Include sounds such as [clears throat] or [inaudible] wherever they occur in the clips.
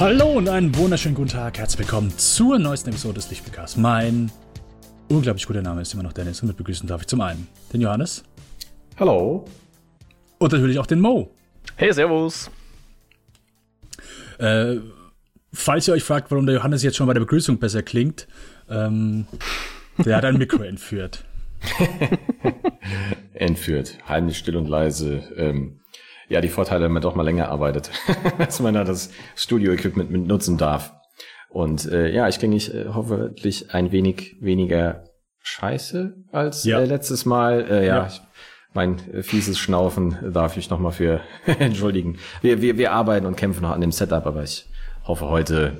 Hallo und einen wunderschönen guten Tag. Herzlich willkommen zur neuesten Episode des Lichtbekars. Mein unglaublich guter Name ist immer noch Dennis und mit begrüßen darf ich zum einen den Johannes. Hallo. Und natürlich auch den Mo. Hey, Servus. Äh, falls ihr euch fragt, warum der Johannes jetzt schon bei der Begrüßung besser klingt, ähm, der hat ein Mikro [laughs] entführt. entführt. Heimlich, still und leise. Ähm, ja, die Vorteile, wenn man doch mal länger arbeitet, [laughs] dass man da das Studio-Equipment mit nutzen darf. Und äh, ja, ich denke, ich äh, hoffentlich ein wenig weniger scheiße als ja. äh, letztes Mal. Äh, ja, ja. Ich, mein äh, fieses Schnaufen darf ich nochmal für [laughs] entschuldigen. Wir, wir, wir arbeiten und kämpfen noch an dem Setup, aber ich hoffe, heute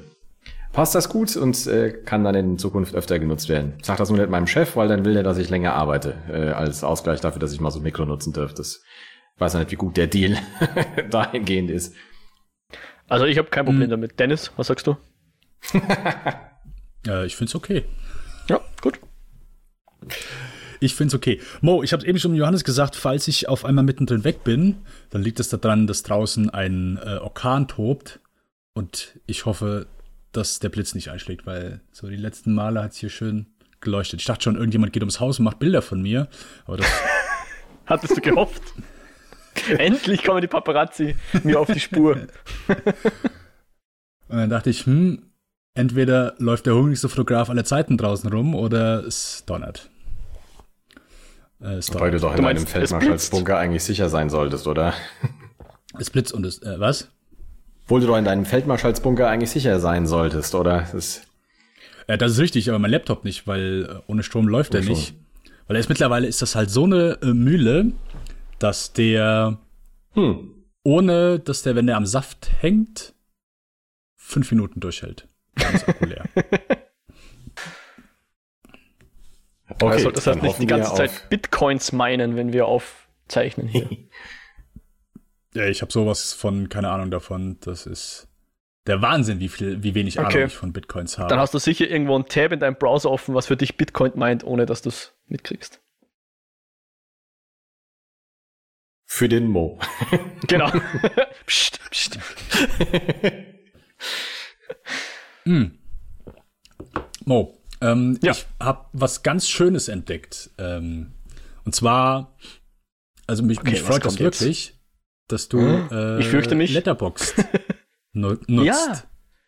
passt das gut und äh, kann dann in Zukunft öfter genutzt werden. Ich sag das nur nicht meinem Chef, weil dann will er, dass ich länger arbeite, äh, als Ausgleich dafür, dass ich mal so ein Mikro nutzen dürfte. Das weiß nicht, wie gut der Deal [laughs] dahingehend ist. Also ich habe kein Problem hm. damit. Dennis, was sagst du? [laughs] äh, ich finde es okay. Ja, gut. Ich finde es okay. Mo, ich habe eben schon Johannes gesagt, falls ich auf einmal mittendrin weg bin, dann liegt es daran, dass draußen ein äh, Orkan tobt. Und ich hoffe, dass der Blitz nicht einschlägt, weil so die letzten Male hat es hier schön geleuchtet. Ich dachte schon, irgendjemand geht ums Haus und macht Bilder von mir. Aber das. [laughs] Hattest du gehofft? [laughs] Endlich kommen die Paparazzi mir auf die Spur. Und dann dachte ich, hm, entweder läuft der hungrigste Fotograf aller Zeiten draußen rum oder es donnert. Äh, es Wobei du doch in deinem Feldmarschallsbunker eigentlich sicher sein solltest, oder? Es blitzt und es, äh, was? Obwohl du doch in deinem Feldmarschallsbunker eigentlich sicher sein solltest, oder? Das, äh, das ist richtig, aber mein Laptop nicht, weil äh, ohne Strom läuft er nicht. Weil er ist mittlerweile ist das halt so eine äh, Mühle, dass der hm. ohne, dass der, wenn der am Saft hängt, fünf Minuten durchhält. Ganz Akku leer. [laughs] okay, also solltest halt nicht die ganze Zeit Bitcoins meinen, wenn wir aufzeichnen hier. [laughs] ja, ich habe sowas von, keine Ahnung davon. Das ist der Wahnsinn, wie viel, wie wenig Ahnung ich von Bitcoins habe. Dann hast du sicher irgendwo ein Tab in deinem Browser offen, was für dich Bitcoin meint, ohne dass du es mitkriegst. Für den Mo. [laughs] genau. [laughs] psst, psst. mm. [laughs] Mo, ähm, ja. ich habe was ganz Schönes entdeckt. Ähm, und zwar, also mich, okay, mich freut das wirklich, jetzt? dass du hm? äh, ich fürchte mich. Letterboxd nutzt. Ja.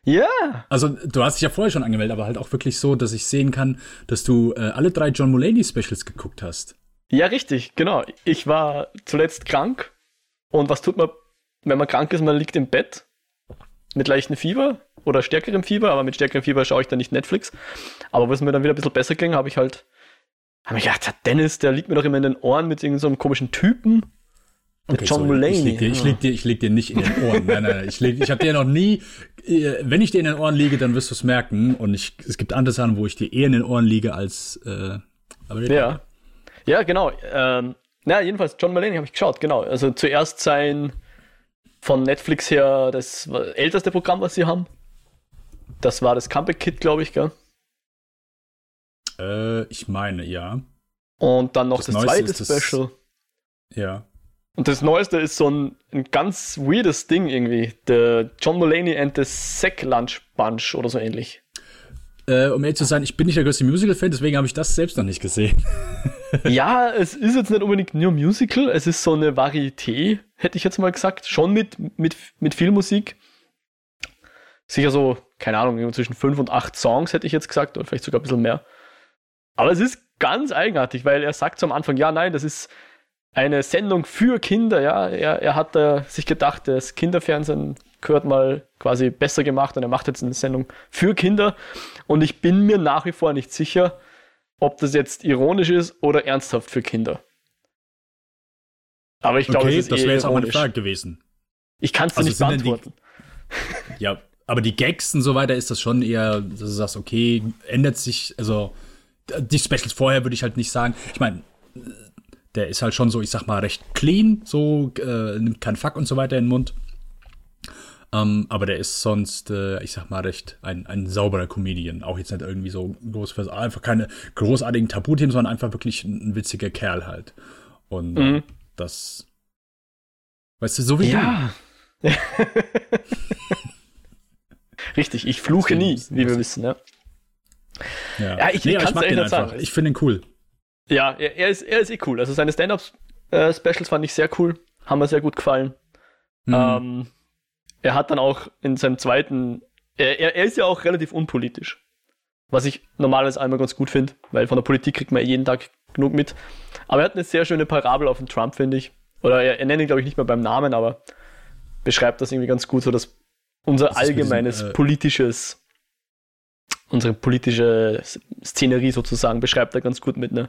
Ja. Also du hast dich ja vorher schon angemeldet, aber halt auch wirklich so, dass ich sehen kann, dass du äh, alle drei John Mulaney Specials geguckt hast. Ja, richtig, genau. Ich war zuletzt krank. Und was tut man, wenn man krank ist? Man liegt im Bett mit leichtem Fieber oder stärkerem Fieber, aber mit stärkerem Fieber schaue ich dann nicht Netflix. Aber wo es mir dann wieder ein bisschen besser ging, habe ich halt, habe ich gedacht, Dennis, der liegt mir doch immer in den Ohren mit irgendeinem so komischen Typen. Okay, John sorry. Mulaney. Ich leg, dir, ich, leg dir, ich leg dir nicht in den Ohren. nein, nein. Ich, leg, ich habe dir noch nie, äh, wenn ich dir in den Ohren liege, dann wirst du es merken. Und ich, es gibt andere Sachen, wo ich dir eher in den Ohren liege als. Äh, aber ja. Ja, genau. Ähm, na, jedenfalls, John Mulaney habe ich geschaut, genau. Also zuerst sein von Netflix her das älteste Programm, was sie haben. Das war das Comeback Kit, glaube ich, gell? Äh, ich meine, ja. Und dann noch das, das zweite Special. ja. Und das Neueste ist so ein, ein ganz weirdes Ding irgendwie. Der John Mulaney and the Sack Lunch Bunch oder so ähnlich. Äh, um ehrlich zu sein, ich bin nicht der größte Musical-Fan, deswegen habe ich das selbst noch nicht gesehen. [laughs] ja, es ist jetzt nicht unbedingt nur Musical, es ist so eine Varieté, hätte ich jetzt mal gesagt. Schon mit, mit, mit viel Musik. Sicher so, keine Ahnung, zwischen fünf und acht Songs hätte ich jetzt gesagt, oder vielleicht sogar ein bisschen mehr. Aber es ist ganz eigenartig, weil er sagt am Anfang, ja, nein, das ist eine Sendung für Kinder, ja. Er, er hat äh, sich gedacht, das Kinderfernsehen gehört mal quasi besser gemacht und er macht jetzt eine Sendung für Kinder. Und ich bin mir nach wie vor nicht sicher, ob das jetzt ironisch ist oder ernsthaft für Kinder. Aber ich glaube, okay, es ist das wäre jetzt auch meine Frage gewesen. Ich kann es also nicht beantworten. Die, [laughs] ja, aber die Gags und so weiter ist das schon eher, dass du sagst, okay, ändert sich, also die Specials vorher würde ich halt nicht sagen. Ich meine, der ist halt schon so, ich sag mal, recht clean, so äh, nimmt kein Fuck und so weiter in den Mund. Um, ähm, aber der ist sonst, äh, ich sag mal, recht ein, ein sauberer Comedian. Auch jetzt nicht irgendwie so groß, einfach keine großartigen Tabuthemen, sondern einfach wirklich ein, witziger Kerl halt. Und mhm. das, weißt du, so wie ja. du. [laughs] Richtig, ich fluche nie, wie wir wissen, ja. Ja, ja ich, nee, ich, ich mag den einfach. Sagen. Ich finde ihn cool. Ja, er, er, ist, er ist eh cool. Also seine Stand-Up-Specials äh, fand ich sehr cool. Haben mir sehr gut gefallen. Mhm. Ähm, er hat dann auch in seinem zweiten, er, er, er ist ja auch relativ unpolitisch. Was ich normalerweise einmal ganz gut finde, weil von der Politik kriegt man jeden Tag genug mit. Aber er hat eine sehr schöne Parabel auf den Trump, finde ich. Oder er, er nennt ihn, glaube ich, nicht mehr beim Namen, aber beschreibt das irgendwie ganz gut, so dass unser allgemeines diesen, äh, politisches, unsere politische Szenerie sozusagen beschreibt er ganz gut mit einer,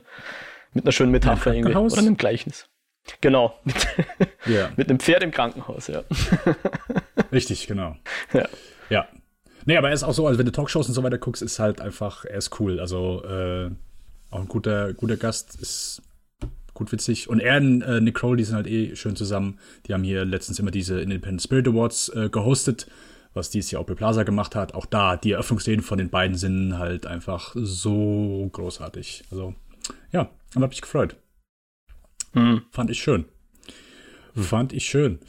mit einer schönen Metapher irgendwie. Oder einem Gleichnis. Genau. Mit, yeah. [laughs] mit einem Pferd im Krankenhaus, ja. [laughs] Richtig, genau. [laughs] Ja. Ja. Nee, aber er ist auch so, also wenn du Talkshows und so weiter guckst, ist halt einfach, er ist cool. Also äh, auch ein guter, guter Gast, ist gut witzig. Und er und äh, Nick Kroll, die sind halt eh schön zusammen. Die haben hier letztens immer diese Independent Spirit Awards äh, gehostet, was dieses Jahr Opel Plaza gemacht hat. Auch da, die Eröffnungsszenen von den beiden sind halt einfach so großartig. Also, ja, und hab mich gefreut. Hm. Fand ich schön. Fand ich schön.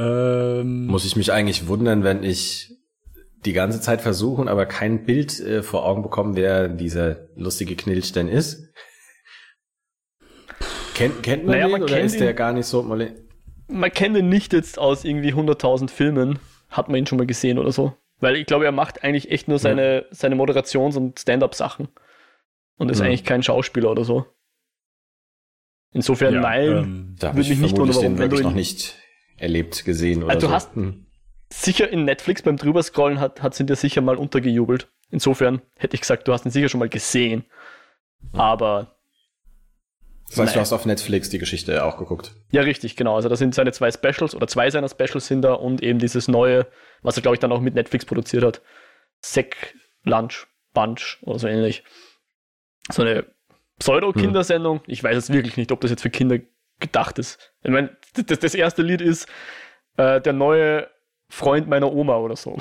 Ähm, Muss ich mich eigentlich wundern, wenn ich die ganze Zeit versuchen, aber kein Bild äh, vor Augen bekommen, wer dieser lustige Knilch denn ist? Kennt, kennt man naja, den man oder ist der gar nicht so? Man kennt ihn nicht jetzt aus irgendwie 100.000 Filmen. Hat man ihn schon mal gesehen oder so? Weil ich glaube, er macht eigentlich echt nur seine, ja. seine Moderations- und Stand-up-Sachen. Und ist ja. eigentlich kein Schauspieler oder so. Insofern, ja, nein, ähm, würde mich nicht wundern, warum. Den wirklich noch nicht erlebt, gesehen oder also du so. hast hm. sicher in Netflix beim drüberscrollen hat, hat sie dir sicher mal untergejubelt. Insofern hätte ich gesagt, du hast ihn sicher schon mal gesehen. Aber. Das heißt, du hast auf Netflix die Geschichte auch geguckt. Ja, richtig, genau. Also da sind seine zwei Specials oder zwei seiner Specials sind da und eben dieses neue, was er, glaube ich, dann auch mit Netflix produziert hat. Sec Lunch Bunch oder so ähnlich. So eine Pseudo-Kindersendung. Hm. Ich weiß jetzt wirklich nicht, ob das jetzt für Kinder gedacht ist. Ich meine, das, das erste Lied ist äh, der neue Freund meiner Oma oder so.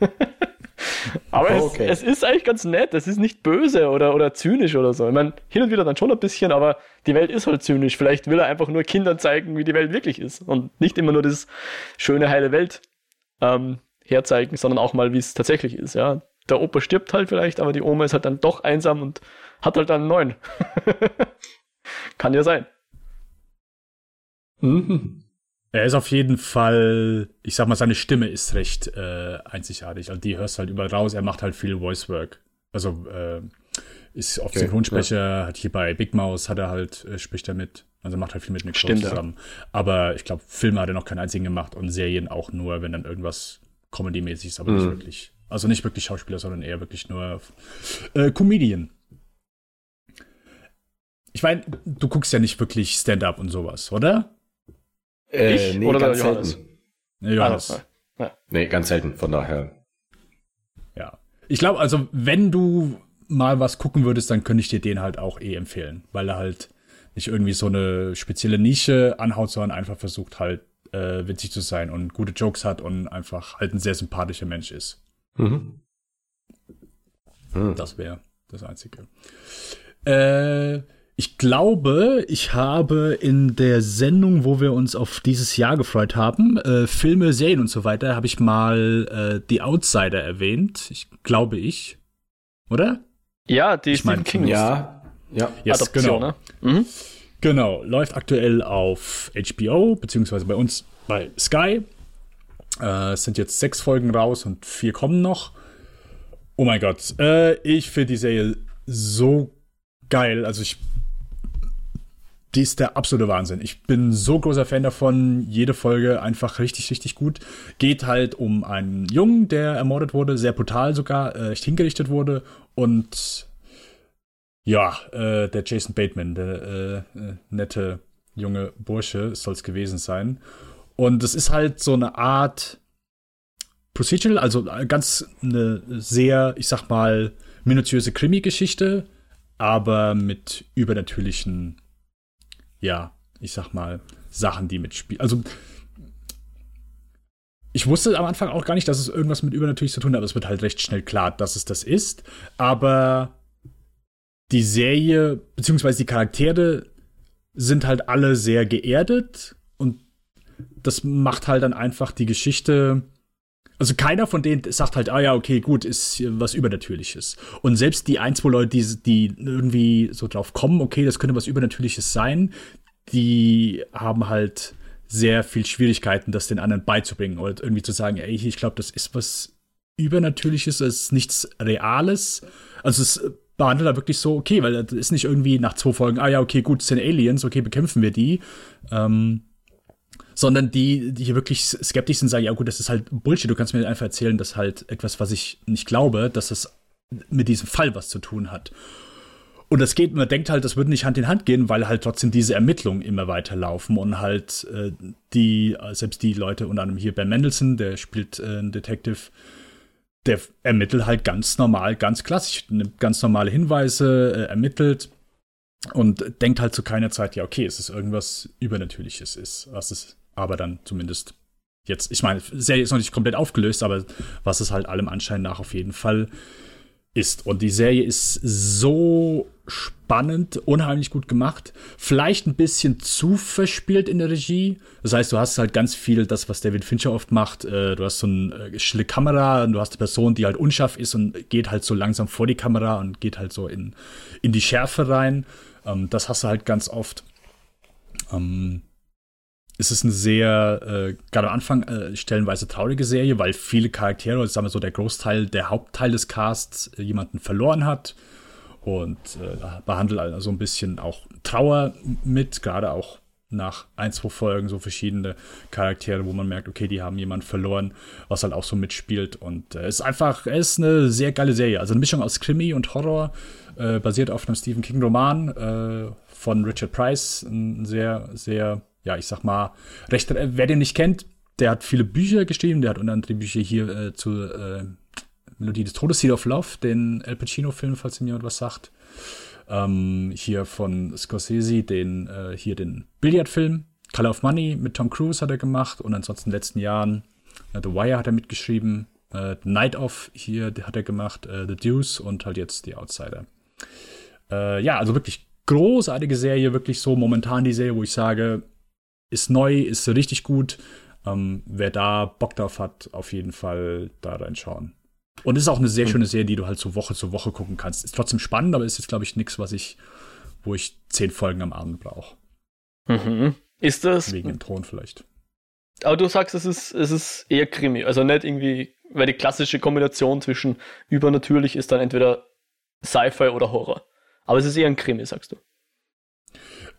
[laughs] Aber okay. es, es, ist eigentlich ganz nett. Es ist nicht böse oder, oder zynisch oder so. Ich meine, hin und wieder dann schon ein bisschen, aber die Welt ist halt zynisch. Vielleicht will er einfach nur Kindern zeigen, wie die Welt wirklich ist und nicht immer nur das schöne, heile Welt ähm, herzeigen, sondern auch mal, wie es tatsächlich ist. Ja, der Opa stirbt halt vielleicht, aber die Oma ist halt dann doch einsam und hat halt dann einen neuen. [laughs] Kann ja sein. Mhm. Er ist auf jeden Fall, ich sag mal, seine Stimme ist recht äh, einzigartig. Also die hörst halt überall raus. Er macht halt viel Voice Work. Also äh, ist oft okay, Synchronsprecher, ja. hat hier bei Big Mouse hat er halt, äh, spricht er mit. Also macht halt viel mit Nick Stimmt, zusammen. Ja. Aber ich glaube, Filme hat er noch keinen einzigen gemacht und Serien auch nur, wenn dann irgendwas Comedy-mäßig ist, aber mhm. nicht wirklich. Also nicht wirklich Schauspieler, sondern eher wirklich nur äh, Comedian. Ich meine, du guckst ja nicht wirklich Stand-up und sowas, oder? Äh, ich nee, oder ganz Johannes? selten. Nee, Johannes. Ah, ja. Nee, ganz selten, von daher. Ja. Ich glaube, also, wenn du mal was gucken würdest, dann könnte ich dir den halt auch eh empfehlen, weil er halt nicht irgendwie so eine spezielle Nische anhaut, sondern einfach versucht halt äh, witzig zu sein und gute Jokes hat und einfach halt ein sehr sympathischer Mensch ist. Mhm. Mhm. Das wäre das Einzige. Äh, ich glaube, ich habe in der Sendung, wo wir uns auf dieses Jahr gefreut haben, äh, Filme, Serien und so weiter, habe ich mal äh, The Outsider erwähnt. Ich glaube ich. Oder? Ja, die ich mein, King. Ja, ja. Yes, Adoption, genau. Ne? Mhm. Genau, läuft aktuell auf HBO, beziehungsweise bei uns bei Sky. Äh, es sind jetzt sechs Folgen raus und vier kommen noch. Oh mein Gott, äh, ich finde die Serie so geil. Also ich die ist der absolute Wahnsinn. Ich bin so großer Fan davon. Jede Folge einfach richtig, richtig gut. Geht halt um einen Jungen, der ermordet wurde, sehr brutal sogar, äh, hingerichtet wurde. Und ja, äh, der Jason Bateman, der äh, äh nette junge Bursche, soll es gewesen sein. Und es ist halt so eine Art Procedural, also ganz eine sehr, ich sag mal, minutiöse Krimi-Geschichte, aber mit übernatürlichen ja, ich sag mal, Sachen, die mitspielen. Also, ich wusste am Anfang auch gar nicht, dass es irgendwas mit übernatürlich zu tun hat, aber es wird halt recht schnell klar, dass es das ist. Aber die Serie, beziehungsweise die Charaktere sind halt alle sehr geerdet und das macht halt dann einfach die Geschichte Also keiner von denen sagt halt, ah ja, okay, gut, ist was Übernatürliches. Und selbst die ein, zwei Leute, die, die irgendwie so drauf kommen, okay, das könnte was Übernatürliches sein, die haben halt sehr viel Schwierigkeiten, das den anderen beizubringen oder irgendwie zu sagen, ey, ich glaube, das ist was Übernatürliches, das ist nichts Reales. Also es behandelt er wirklich so, okay, weil das ist nicht irgendwie nach zwei Folgen, ah ja, okay, gut, es sind Aliens, okay, bekämpfen wir die. Ähm, sondern die, die hier wirklich skeptisch sind, sagen, ja gut, das ist halt Bullshit, du kannst mir einfach erzählen, dass halt etwas, was ich nicht glaube, dass es mit diesem Fall was zu tun hat. Und das geht, man denkt halt, das würde nicht Hand in Hand gehen, weil halt trotzdem diese Ermittlungen immer weiterlaufen und halt äh, die, selbst die Leute, unter anderem hier Ben Mendelssohn, der spielt äh, einen Detective, der ermittelt halt ganz normal, ganz klassisch, nimmt ganz normale Hinweise, äh, ermittelt und denkt halt zu keiner Zeit, ja, okay, es ist irgendwas Übernatürliches ist, was es aber dann zumindest jetzt, ich meine, Serie ist noch nicht komplett aufgelöst, aber was es halt allem Anschein nach auf jeden Fall ist. Und die Serie ist so spannend, unheimlich gut gemacht. Vielleicht ein bisschen zu verspielt in der Regie. Das heißt, du hast halt ganz viel das, was David Fincher oft macht. Äh, du hast so eine stille Kamera und du hast eine Person, die halt unscharf ist und geht halt so langsam vor die Kamera und geht halt so in, in die Schärfe rein. Ähm, das hast du halt ganz oft. Ähm, es ist eine sehr, äh, gerade am Anfang, äh, stellenweise traurige Serie, weil viele Charaktere, sagen wir so der Großteil, der Hauptteil des Casts äh, jemanden verloren hat und äh, behandelt also ein bisschen auch Trauer mit, gerade auch nach ein, zwei Folgen so verschiedene Charaktere, wo man merkt, okay, die haben jemanden verloren, was halt auch so mitspielt. Und äh, es ist einfach, es ist eine sehr geile Serie. Also eine Mischung aus Krimi und Horror, äh, basiert auf einem Stephen King-Roman äh, von Richard Price. Ein sehr, sehr ja, ich sag mal, recht, äh, wer den nicht kennt, der hat viele Bücher geschrieben, der hat unter anderem Bücher hier äh, zu äh, Melodie des Todes, Seed of Love, den El Pacino-Film, falls ihm jemand was sagt. Ähm, hier von Scorsese, den, äh, hier den Billardfilm, Color of Money mit Tom Cruise hat er gemacht und ansonsten in den letzten Jahren äh, The Wire hat er mitgeschrieben, äh, Night of hier hat er gemacht, The Deuce und halt jetzt The Outsider. Ja, also wirklich großartige Serie, wirklich so momentan die Serie, wo ich sage, ist neu, ist richtig gut. Ähm, wer da Bock drauf hat, auf jeden Fall da reinschauen. Und ist auch eine sehr schöne Serie, die du halt so Woche zu Woche gucken kannst. Ist trotzdem spannend, aber ist jetzt, glaube ich, nichts, was ich, wo ich zehn Folgen am Abend brauche. Mhm. Ist das. Wegen dem Ton vielleicht. Aber du sagst, es ist, es ist eher Krimi. Also nicht irgendwie, weil die klassische Kombination zwischen übernatürlich ist dann entweder Sci-Fi oder Horror. Aber es ist eher ein Krimi, sagst du.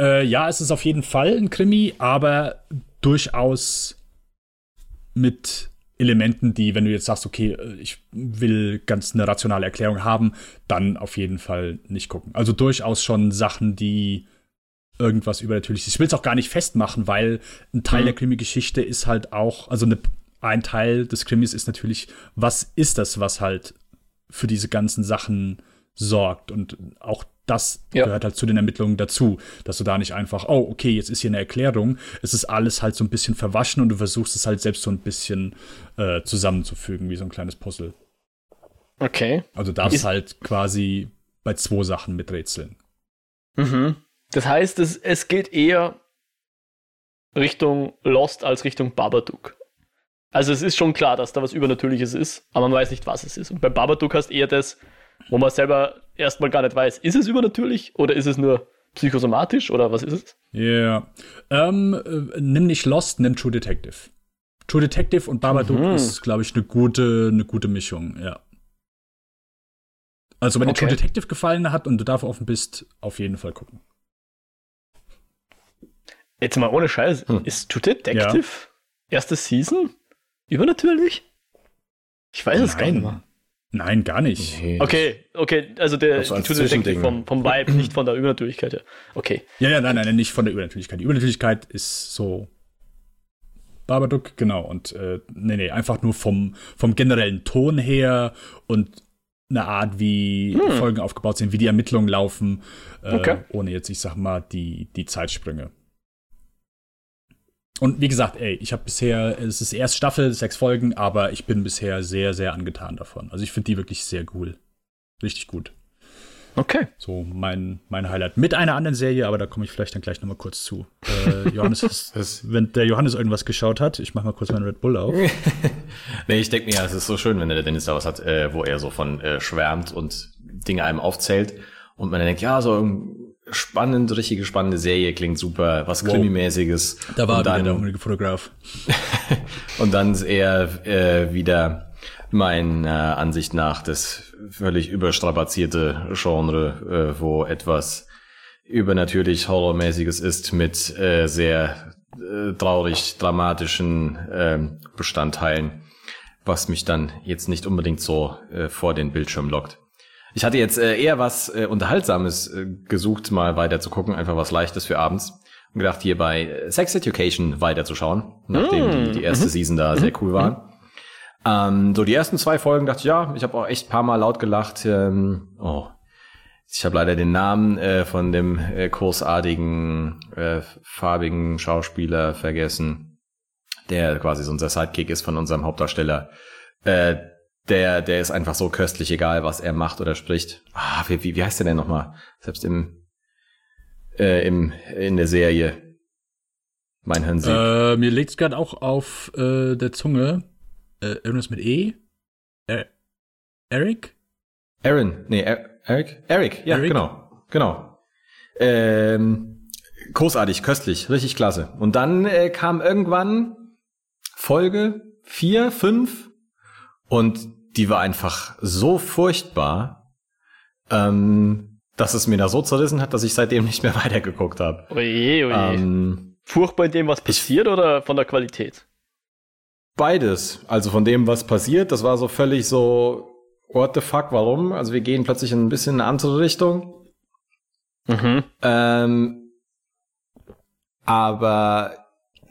Äh, ja, es ist auf jeden Fall ein Krimi, aber durchaus mit Elementen, die, wenn du jetzt sagst, okay, äh, ich will ganz eine rationale Erklärung haben, dann auf jeden Fall nicht gucken. Also durchaus schon Sachen, die irgendwas übernatürliches. Ich will es auch gar nicht festmachen, weil ein Teil mhm. der Krimi-Geschichte ist halt auch, also eine, ein Teil des Krimis ist natürlich, was ist das, was halt für diese ganzen Sachen sorgt und auch das ja. gehört halt zu den Ermittlungen dazu, dass du da nicht einfach, oh, okay, jetzt ist hier eine Erklärung. Es ist alles halt so ein bisschen verwaschen und du versuchst es halt selbst so ein bisschen äh, zusammenzufügen, wie so ein kleines Puzzle. Okay. Also darfst ist halt quasi bei zwei Sachen miträtseln. Mhm. Das heißt, es, es geht eher Richtung Lost als Richtung Babadook. Also es ist schon klar, dass da was Übernatürliches ist, aber man weiß nicht, was es ist. Und bei Babadook hast eher das, wo man selber erstmal gar nicht weiß, ist es übernatürlich oder ist es nur psychosomatisch oder was ist es? Ja. Yeah. Ähm, äh, nimm nicht Lost, nimm True Detective. True Detective und Babadook mhm. ist, glaube ich, eine gute, eine gute Mischung, ja. Also, wenn okay. dir True Detective gefallen hat und du dafür offen bist, auf jeden Fall gucken. Jetzt mal ohne Scheiß, hm. ist True Detective ja. erste Season übernatürlich? Ich weiß Nein. es gar nicht mehr. Nein, gar nicht. Nee, okay, okay, also der also Detective vom, vom Vibe, nicht von der Übernatürlichkeit her. Okay. Ja, ja, nein, nein, nicht von der Übernatürlichkeit. Die Übernatürlichkeit ist so Babadook, genau. Und äh, nee, nee, einfach nur vom, vom generellen Ton her und eine Art, wie hm. Folgen aufgebaut sind, wie die Ermittlungen laufen, äh, okay. ohne jetzt, ich sag mal, die, die Zeitsprünge. Und wie gesagt, ey, ich habe bisher, es ist erst Staffel, sechs Folgen, aber ich bin bisher sehr, sehr angetan davon. Also ich finde die wirklich sehr cool. Richtig gut. Okay. So mein, mein Highlight. Mit einer anderen Serie, aber da komme ich vielleicht dann gleich nochmal kurz zu. Äh, Johannes, [laughs] ist, wenn der Johannes irgendwas geschaut hat, ich mache mal kurz meinen Red Bull auf. [laughs] nee, ich denke mir, ja, es ist so schön, wenn der Dennis da was hat, äh, wo er so von äh, schwärmt und Dinge einem aufzählt und man dann denkt, ja, so spannend, richtige spannende Serie, klingt super, was wow. Krimimäßiges. Da war und dann, der hungrige Fotograf. [laughs] und dann ist er äh, wieder meiner äh, Ansicht nach das völlig überstrapazierte Genre, äh, wo etwas übernatürlich Horrormäßiges ist mit äh, sehr äh, traurig dramatischen äh, Bestandteilen, was mich dann jetzt nicht unbedingt so äh, vor den Bildschirm lockt. Ich hatte jetzt äh, eher was äh, Unterhaltsames äh, gesucht, mal weiter zu gucken, einfach was Leichtes für abends. Und gedacht, hier bei Sex Education weiterzuschauen, nachdem mm. die, die erste -hmm. Season da sehr cool war. Ähm, so die ersten zwei Folgen dachte ich, ja, ich habe auch echt paar Mal laut gelacht. Ähm, oh, ich habe leider den Namen äh, von dem äh, großartigen äh, farbigen Schauspieler vergessen, der quasi so unser Sidekick ist von unserem Hauptdarsteller. Äh, der, der ist einfach so köstlich, egal was er macht oder spricht. Ah, wie, wie, wie heißt der denn nochmal? Selbst im, äh, im, in der Serie. Mein Hirn äh, Mir liegt's gerade auch auf äh, der Zunge. Äh, irgendwas mit E? Er Eric? Aaron, nee, er Eric? Eric, ja, Eric? genau. Genau. Ähm, großartig, köstlich, richtig klasse. Und dann äh, kam irgendwann Folge vier, fünf und die war einfach so furchtbar, ähm, dass es mir da so zerrissen hat, dass ich seitdem nicht mehr [laughs] weitergeguckt habe. Oje, oje. Ähm, Furchtbar in dem, was passiert ich, oder von der Qualität? Beides. Also von dem, was passiert, das war so völlig so, what the fuck, warum? Also wir gehen plötzlich in ein bisschen eine andere Richtung. Mhm. Ähm, aber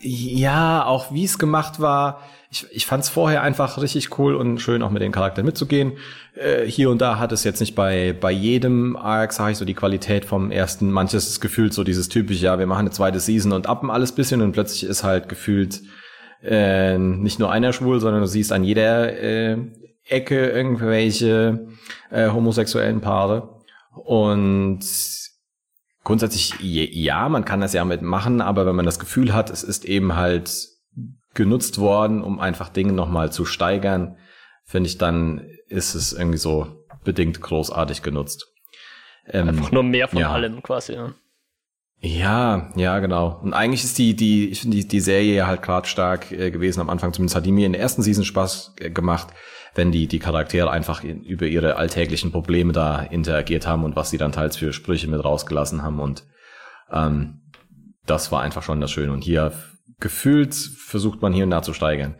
ja, auch wie es gemacht war, ich, ich fand es vorher einfach richtig cool und schön, auch mit den Charakteren mitzugehen. Äh, hier und da hat es jetzt nicht bei, bei jedem Arc, sage ich so, die Qualität vom ersten. Manches ist gefühlt so dieses typische, ja, wir machen eine zweite Season und appen alles bisschen und plötzlich ist halt gefühlt äh, nicht nur einer schwul, sondern du siehst an jeder äh, Ecke irgendwelche äh, homosexuellen Paare. Und grundsätzlich ja, man kann das ja mitmachen, aber wenn man das Gefühl hat, es ist eben halt genutzt worden, um einfach Dinge nochmal zu steigern, finde ich, dann ist es irgendwie so bedingt großartig genutzt. Ähm, einfach nur mehr von ja. allem quasi. Ja. Ja, ja, genau. Und eigentlich ist die, die, ich finde die, die Serie ja halt gerade stark äh, gewesen am Anfang. Zumindest hat die mir in der ersten Season Spaß äh, gemacht, wenn die, die Charaktere einfach in, über ihre alltäglichen Probleme da interagiert haben und was sie dann teils für Sprüche mit rausgelassen haben. Und ähm, das war einfach schon das Schöne. Und hier gefühlt versucht man hier und da zu steigern.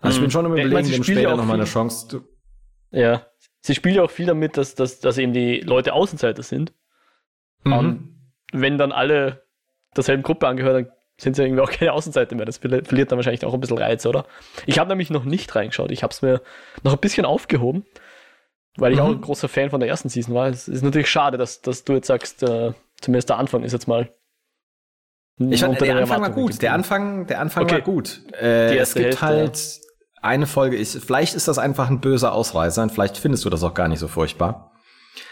Also ich bin schon im Überlegen, meine, dem später noch mal eine Chance zu. Ja. Sie spielt ja auch viel damit, dass, dass, dass eben die Leute Außenseiter sind. Mhm. Um, wenn dann alle derselben Gruppe angehören, dann sind sie irgendwie auch keine Außenseite mehr. Das verliert dann wahrscheinlich auch ein bisschen Reiz, oder? Ich habe nämlich noch nicht reingeschaut. Ich habe es mir noch ein bisschen aufgehoben, weil ich mhm. auch ein großer Fan von der ersten Season war. Es ist natürlich schade, dass, dass du jetzt sagst, äh, zumindest der Anfang ist jetzt mal. Ich fand, der Anfang war gut. Der Anfang, der Anfang okay. war gut. Äh, es gibt Hälfte, halt ja. eine Folge. Ich, vielleicht ist das einfach ein böser Ausreißer und vielleicht findest du das auch gar nicht so furchtbar.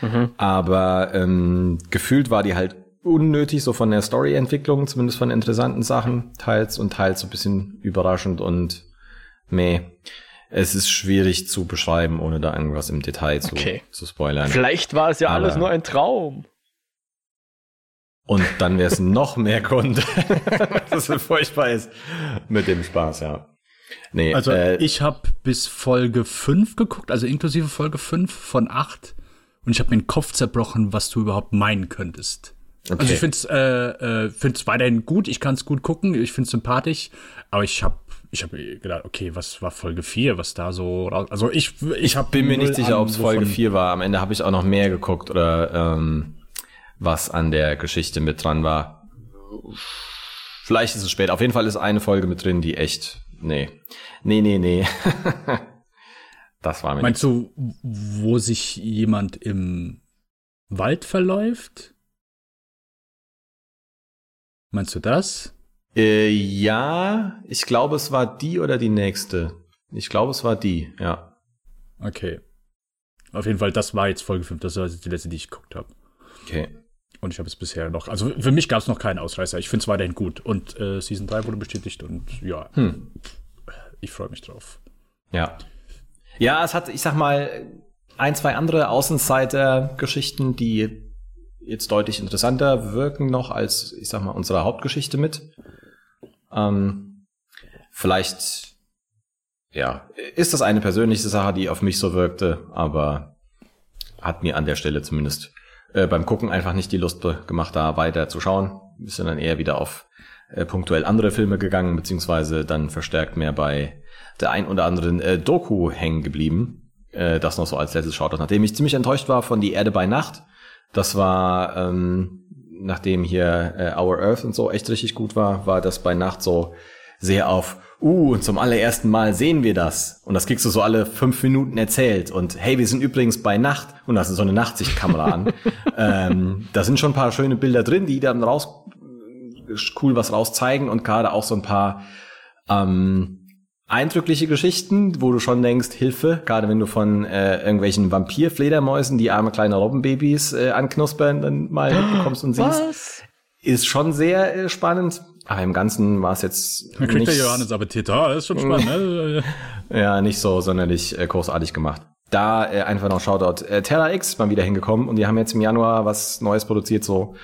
Mhm. Aber ähm, gefühlt war die halt unnötig, so von der Storyentwicklung, zumindest von interessanten Sachen, teils und teils so ein bisschen überraschend und meh. Es ist schwierig zu beschreiben, ohne da irgendwas im Detail zu, okay. zu spoilern. Vielleicht war es ja Aber alles nur ein Traum. Und dann wäre es noch mehr Grund, [laughs] dass es furchtbar ist mit dem Spaß, ja. Nee, also äh, ich habe bis Folge 5 geguckt, also inklusive Folge 5 von 8. Und ich habe mir den Kopf zerbrochen, was du überhaupt meinen könntest. Okay. Also ich finde es äh, äh, find's weiterhin gut, ich kann es gut gucken, ich finde es sympathisch, aber ich habe ich hab gedacht, okay, was war Folge 4, was da so raus. Also ich, ich hab bin mir nicht sicher, ob es Folge 4 war. Am Ende habe ich auch noch mehr geguckt oder ähm, was an der Geschichte mit dran war. Vielleicht ist es spät. Auf jeden Fall ist eine Folge mit drin, die echt. Nee. Nee, nee, nee. [laughs] das war mir Meinst nicht. du, wo sich jemand im Wald verläuft? Meinst du das? Äh, ja, ich glaube, es war die oder die nächste. Ich glaube, es war die, ja. Okay. Auf jeden Fall, das war jetzt Folge 5, das war jetzt die letzte, die ich geguckt habe. Okay. Und ich habe es bisher noch, also für mich gab es noch keinen Ausreißer. Ich finde es weiterhin gut. Und äh, Season 3 wurde bestätigt und ja, Hm. ich freue mich drauf. Ja. Ja, es hat, ich sag mal, ein, zwei andere Außenseiter-Geschichten, die jetzt deutlich interessanter wirken noch als, ich sag mal, unsere Hauptgeschichte mit. Ähm, vielleicht, ja, ist das eine persönliche Sache, die auf mich so wirkte, aber hat mir an der Stelle zumindest äh, beim Gucken einfach nicht die Lust gemacht, da weiter zu schauen. Wir sind dann eher wieder auf äh, punktuell andere Filme gegangen, beziehungsweise dann verstärkt mehr bei der ein oder anderen äh, Doku hängen geblieben. Äh, das noch so als letztes Shoutout. Nachdem ich ziemlich enttäuscht war von Die Erde bei Nacht. Das war, ähm, nachdem hier äh, Our Earth und so echt richtig gut war, war das bei Nacht so sehr auf, uh, zum allerersten Mal sehen wir das. Und das kriegst du so alle fünf Minuten erzählt. Und hey, wir sind übrigens bei Nacht. Und das ist so eine Nachtsichtkamera an. [laughs] ähm, da sind schon ein paar schöne Bilder drin, die dann raus, cool was raus zeigen. Und gerade auch so ein paar, ähm, eindrückliche Geschichten, wo du schon denkst, Hilfe, gerade wenn du von äh, irgendwelchen Vampirfledermäusen, die arme kleine Robbenbabys äh, anknuspern, dann mal [gasps] mitbekommst und siehst, Was? Ist schon sehr äh, spannend. Aber im Ganzen war es jetzt Dann kriegt der nicht, Johannes Appetit. Ah, das ist schon spannend, ne? [laughs] ja, nicht so sonderlich äh, großartig gemacht. Da äh, einfach noch Shoutout. Äh, Terra X mal wieder hingekommen und die haben jetzt im Januar was Neues produziert, so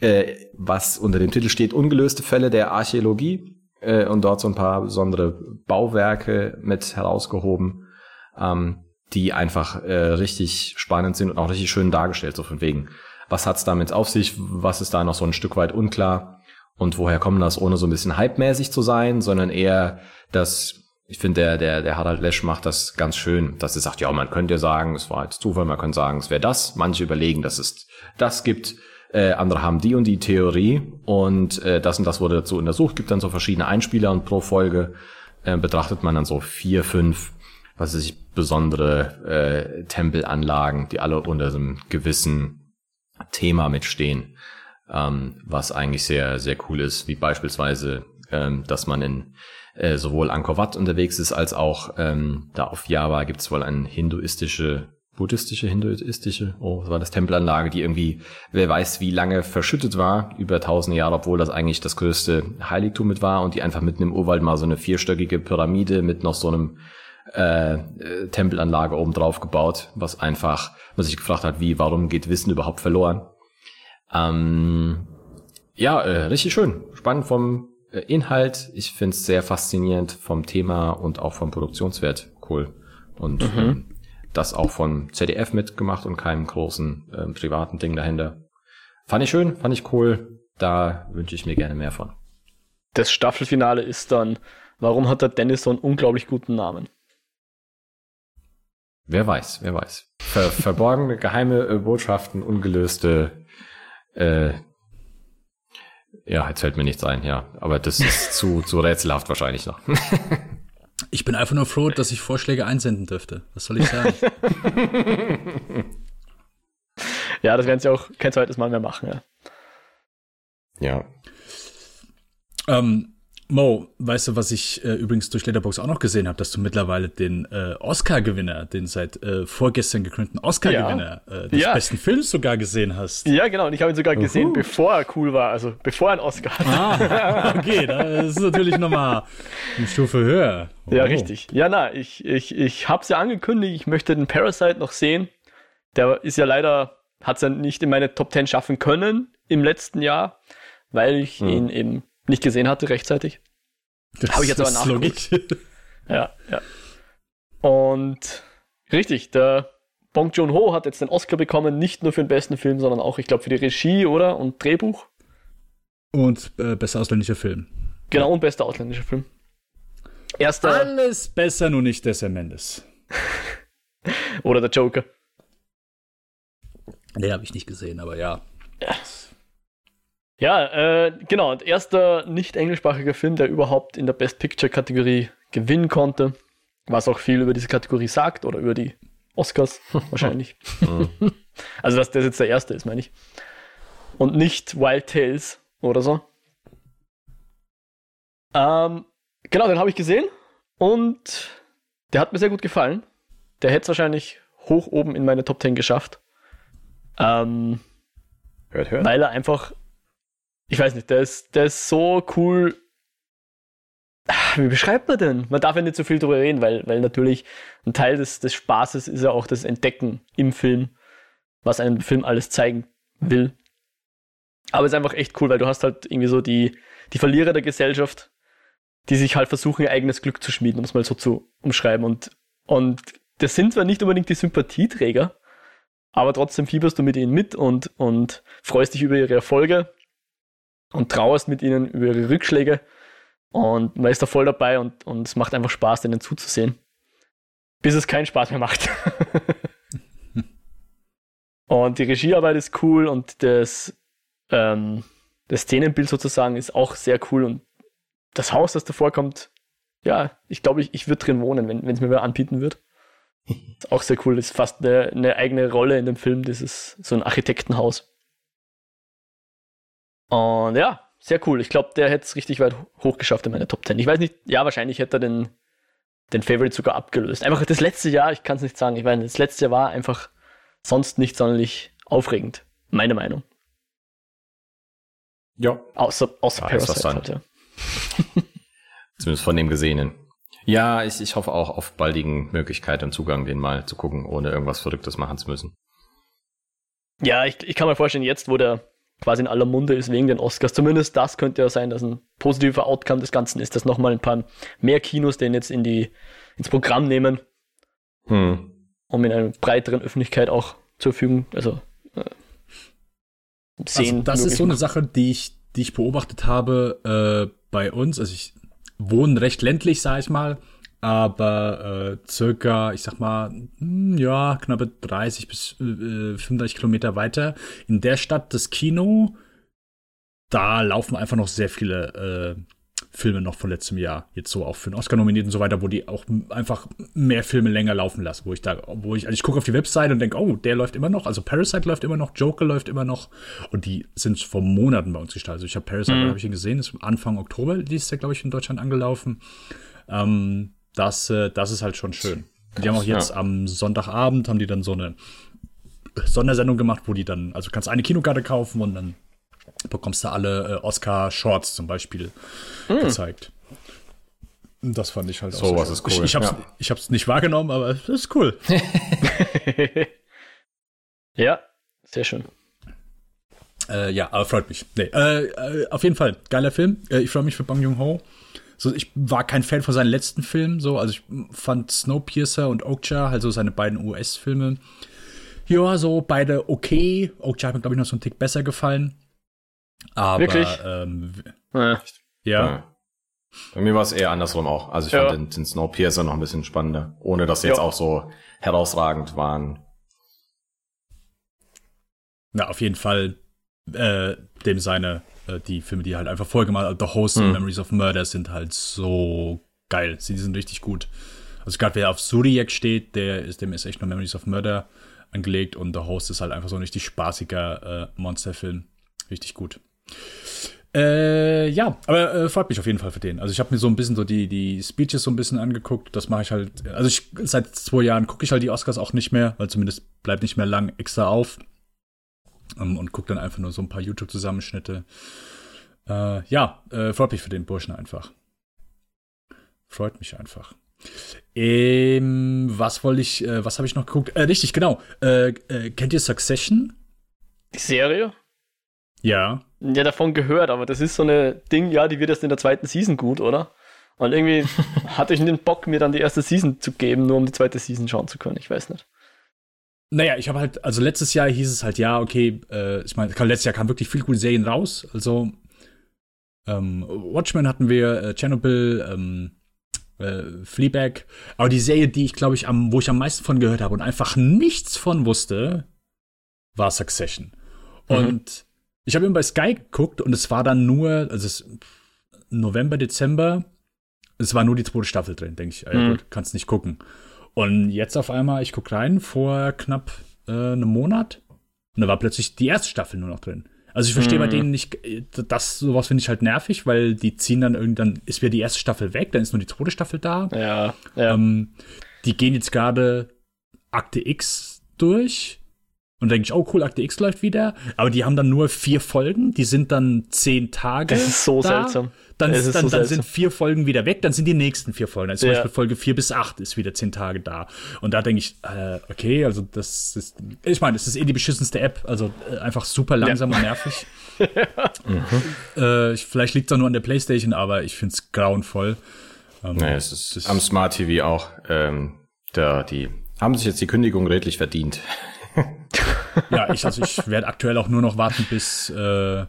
äh, was unter dem Titel steht, ungelöste Fälle der Archäologie äh, und dort so ein paar besondere Bauwerke mit herausgehoben, ähm, die einfach äh, richtig spannend sind und auch richtig schön dargestellt, so von wegen. Was hat's damit auf sich? Was ist da noch so ein Stück weit unklar? Und woher kommt das, ohne so ein bisschen hypemäßig zu sein, sondern eher, dass ich finde, der, der, der Harald Lesch macht das ganz schön, dass er sagt, ja, man könnte ja sagen, es war jetzt Zufall, man könnte sagen, es wäre das. Manche überlegen, dass es das gibt. Äh, andere haben die und die Theorie und äh, das und das wurde dazu untersucht. Gibt dann so verschiedene Einspieler und pro Folge äh, betrachtet man dann so vier, fünf, was weiß ich, besondere äh, Tempelanlagen, die alle unter so einem gewissen Thema mitstehen, ähm, was eigentlich sehr, sehr cool ist, wie beispielsweise, ähm, dass man in äh, sowohl Angkor Wat unterwegs ist, als auch ähm, da auf Java gibt es wohl eine hinduistische, buddhistische, hinduistische, oh, was war das, Tempelanlage, die irgendwie, wer weiß wie lange verschüttet war, über tausende Jahre, obwohl das eigentlich das größte Heiligtum mit war und die einfach mitten im Urwald mal so eine vierstöckige Pyramide mit noch so einem äh, äh, Tempelanlage oben drauf gebaut, was einfach, man sich gefragt hat, wie, warum geht Wissen überhaupt verloren? Ähm, ja, äh, richtig schön. Spannend vom äh, Inhalt. Ich finde es sehr faszinierend vom Thema und auch vom Produktionswert cool. Und ähm, das auch von ZDF mitgemacht und keinem großen ähm, privaten Ding dahinter. Fand ich schön, fand ich cool. Da wünsche ich mir gerne mehr von. Das Staffelfinale ist dann, warum hat der Dennis so einen unglaublich guten Namen? Wer weiß, wer weiß. Ver [laughs] verborgene, geheime äh, Botschaften, ungelöste. Äh, ja, jetzt fällt mir nichts ein, ja. Aber das ist [laughs] zu, zu rätselhaft wahrscheinlich noch. [laughs] Ich bin einfach nur froh, dass ich Vorschläge einsenden dürfte. Was soll ich sagen? Ja, das werden sie auch kein zweites Mal mehr machen. Ja. ja. ähm, Mo, weißt du, was ich äh, übrigens durch Letterbox auch noch gesehen habe, dass du mittlerweile den äh, Oscar-Gewinner, den seit äh, vorgestern gekrönten Oscar-Gewinner äh, des Ja. besten Films sogar gesehen hast. ja, genau. Und ich habe ihn sogar gesehen, Uhu. bevor er cool war. Also bevor er einen Oscar hatte. Ah, [laughs] okay, das ist natürlich nochmal eine Stufe höher. Ja, Oh. richtig. Ja, na, ich, ich, ich habe es ja angekündigt, ich möchte den Parasite noch sehen. Der ist ja leider, hat es ja nicht in meine Top 10 schaffen können im letzten Jahr, weil ich Hm. ihn eben nicht gesehen hatte rechtzeitig. Das Hab ich jetzt aber nachgeguckt. [laughs] Ja, ja. Und richtig, der Bong Joon-ho hat jetzt den Oscar bekommen, nicht nur für den besten Film, sondern auch, ich glaube, für die Regie, oder? Und Drehbuch. Und äh, besser ausländischer Film. Genau, und bester ausländischer Film. Erster Alles besser, nur nicht der Sam Mendes. [laughs] oder der Joker. Den habe ich nicht gesehen, aber ja. Ja, äh, genau. Und erster nicht englischsprachiger Film, der überhaupt in der Best Picture-Kategorie gewinnen konnte. Was auch viel über diese Kategorie sagt oder über die Oscars [laughs] wahrscheinlich. Mhm. also, dass das jetzt der erste ist, meine ich. Und nicht Wild Tales oder so. Ähm, genau, den habe ich gesehen und der hat mir sehr gut gefallen. Der hätte es wahrscheinlich hoch oben in meine Top 10 geschafft. Ähm, Hört, hört. weil er einfach, ich weiß nicht, der ist, der ist so cool. Ah, Wie beschreibt man denn? Man darf ja nicht so viel drüber reden, weil, weil natürlich ein Teil des, des Spaßes ist ja auch das Entdecken im Film, was einem Film alles zeigen will. Aber es ist einfach echt cool, weil du hast halt irgendwie so die, die Verlierer der Gesellschaft, die sich halt versuchen, ihr eigenes Glück zu schmieden, um es mal so zu umschreiben. Und, und das sind zwar nicht unbedingt die Sympathieträger, aber trotzdem fieberst du mit ihnen mit und, und freust dich über ihre Erfolge und trauerst mit ihnen über ihre Rückschläge. Und man ist da voll dabei und, und es macht einfach Spaß, denen zuzusehen. Bis es keinen Spaß mehr macht. [laughs] und die Regiearbeit ist cool und das, ähm, das Szenenbild sozusagen ist auch sehr cool und das Haus, das davor kommt, ja, ich glaube, ich, ich würde drin wohnen, wenn es mir wer anbieten wird. [laughs] Ist auch sehr cool. Das ist fast eine, eine eigene Rolle in dem Film, dieses so ein Architektenhaus. Und ja, sehr cool. Ich glaube, der hätte es richtig weit hoch geschafft in meine Top 10. Ich weiß nicht, ja, wahrscheinlich hätte er den, den Favorite sogar abgelöst. Einfach das letzte Jahr, ich kann es nicht sagen, ich meine, das letzte Jahr war einfach sonst nicht sonderlich aufregend. Meine Meinung. Ja, Außer, außer Ja, Parasite halt, ja. [laughs] zumindest von dem Gesehenen. Ja, ich, ich hoffe auch auf baldigen Möglichkeit und Zugang, den mal zu gucken, ohne irgendwas Verrücktes machen zu müssen. Ja, ich, ich kann mir vorstellen, jetzt, wo der quasi in aller Munde ist wegen den Oscars, zumindest das könnte ja sein, dass ein positiver Outcome des Ganzen ist, dass nochmal ein paar mehr Kinos den jetzt in die, ins Programm nehmen, Hm. um in einer breiteren Öffentlichkeit auch zur Verfügung, also äh, sehen. Also das ist so eine Sache, die ich, die ich beobachtet habe äh, bei uns. Also ich wohne recht ländlich, sag ich mal, aber äh, circa, ich sag mal, hm, ja, knappe 30 bis äh, 35 Kilometer weiter in der Stadt das Kino. Da laufen einfach noch sehr viele äh, Filme noch von letztem Jahr, jetzt so auch für den Oscar nominiert und so weiter, wo die auch einfach mehr Filme länger laufen lassen, wo ich da, wo ich, also ich gucke auf die Webseite und denke, oh, der läuft immer noch, also Parasite läuft immer noch, Joker läuft immer noch und die sind vor Monaten bei uns gestartet. Also ich habe Parasite, Mhm. habe ich ihn gesehen, ist Anfang Oktober, die ist ja, glaube ich, in Deutschland angelaufen. Ähm, das, äh, das ist halt schon schön. Die haben auch jetzt ja. am Sonntagabend haben die dann so eine Sondersendung gemacht, wo die dann, also kannst eine Kinokarte kaufen und dann bekommst du alle äh, Oscar-Shorts zum Beispiel gezeigt. Das fand ich halt So, auch was ist cool, Ich, ich, hab's, ja. Ich hab's nicht wahrgenommen, aber das ist cool. [laughs] ja, sehr schön. Äh, ja, aber freut mich. Nee, äh, äh, auf jeden Fall, geiler Film. Äh, ich freue mich für Bong Joon-ho. So, ich war kein Fan von seinen letzten Filmen, so, also ich fand Snowpiercer und Okja, also seine beiden US-Filme, ja, so beide okay. Okja hat mir, glaube ich, noch so einen Tick besser gefallen. Aber, Wirklich? Ähm, Äh, ja, Ja. Bei mir war es eher andersrum auch. Also ich Ja. fand den, den Snowpiercer noch ein bisschen spannender, ohne dass sie jetzt Ja. auch so herausragend waren. na, auf jeden Fall, äh, dem seine, äh, die Filme, die halt einfach vorher gemacht hat, The Host und Mhm. Memories of Murder sind halt so geil. Sie die sind richtig gut. Also gerade wer auf Zodiac steht, der ist, dem ist echt nur Memories of Murder angelegt und The Host ist halt einfach so ein richtig spaßiger äh, Monsterfilm. Richtig gut. Äh, ja, aber äh, freut mich auf jeden Fall für den. Also ich habe mir so ein bisschen so die, die Speeches so ein bisschen angeguckt. Das mache ich halt. Also ich seit zwei Jahren gucke ich halt die Oscars auch nicht mehr, weil zumindest bleibt nicht mehr lang extra auf. Ähm, und gucke dann einfach nur so ein paar YouTube-Zusammenschnitte. Äh, ja, äh, freut mich für den Burschen einfach. Freut mich einfach. Ähm, was wollte ich, äh, was habe ich noch geguckt? Äh, richtig, genau. Äh, äh, kennt ihr Succession? die Serie? Ja. Ja, davon gehört, aber das ist so eine Ding, ja, die wird erst in der zweiten Season gut, oder? Und irgendwie [laughs] hatte ich den Bock, mir dann die erste Season zu geben, nur um die zweite Season schauen zu können. Ich weiß nicht. Naja, ich habe halt, also letztes Jahr hieß es halt, ja, okay, äh, ich meine, letztes Jahr kamen wirklich viele gute Serien raus. Also ähm, Watchmen hatten wir, äh, Chernobyl, ähm, äh, Fleabag. Aber die Serie, die ich, glaube ich, am, wo ich am meisten von gehört habe und einfach nichts von wusste, war Succession. Und ich habe eben bei Sky geguckt und es war dann nur, also es November, Dezember, es war nur die zweite Staffel drin, denke ich. Ja, Mhm. gut, kannst nicht gucken. Und jetzt auf einmal, ich gucke rein, vor knapp äh, einem Monat, und da war plötzlich die erste Staffel nur noch drin. Also ich verstehe bei Mhm. denen nicht, äh, das sowas finde ich halt nervig, weil die ziehen dann irgendwie, dann ist wieder die erste Staffel weg, dann ist nur die zweite Staffel da. Ja, ja. Ähm, die gehen jetzt gerade Akte X durch. Und denke ich, oh cool, Akte X läuft wieder. Aber die haben dann nur vier Folgen, die sind dann zehn Tage. Das ist so da. seltsam. Dann, ist dann, so dann sind vier Folgen wieder weg, dann sind die nächsten vier Folgen. Also zum Ja. Beispiel Folge vier bis acht ist wieder zehn Tage da. Und da denke ich, äh, okay, also das ist, ich meine, das ist eh die beschissenste App, also äh, einfach super langsam und nervig. [laughs] äh, ich, vielleicht liegt es auch nur an der Playstation, aber ich finde es grauenvoll. Ähm, Naja, es ist das- am Smart TV auch. Ähm, da, die haben sich jetzt die Kündigung redlich verdient. Ja, ich, also ich [laughs] werde aktuell auch nur noch warten, bis äh,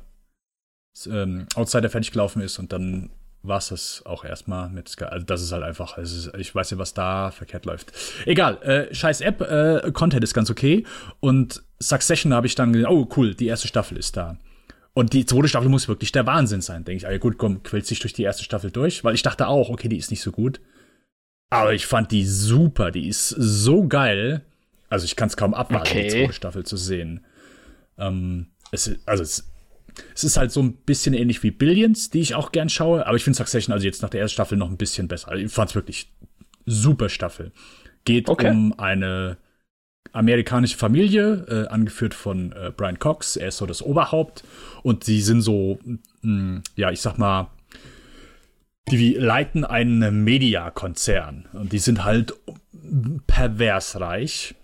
ähm, Outsider fertig gelaufen ist und dann war es das auch erstmal mit Sky. Also das ist halt einfach, ist, ich weiß ja, was da verkehrt läuft. Egal, äh, scheiß App, äh, Content ist ganz okay. Und Succession habe ich dann gesehen, oh cool, die erste Staffel ist da. Und die zweite Staffel muss wirklich der Wahnsinn sein, denke ich. Ah, ja, gut, komm, quält sich durch die erste Staffel durch, weil ich dachte auch, okay, die ist nicht so gut. Aber ich fand die super, die ist so geil. Also ich kann es kaum abwarten, die Okay. zweite Staffel zu sehen. Ähm, es, ist- also es, es ist halt so ein bisschen ähnlich wie Billions, die ich auch gern schaue, aber ich finde Succession also jetzt nach der ersten Staffel noch ein bisschen besser. Ich fand es wirklich super Staffel. Geht Okay. um eine amerikanische Familie, äh, angeführt von äh, Brian Cox. Er ist so das Oberhaupt und sie sind so, mh, ja, ich sag mal, die leiten einen Mediakonzern und die sind halt pervers reich.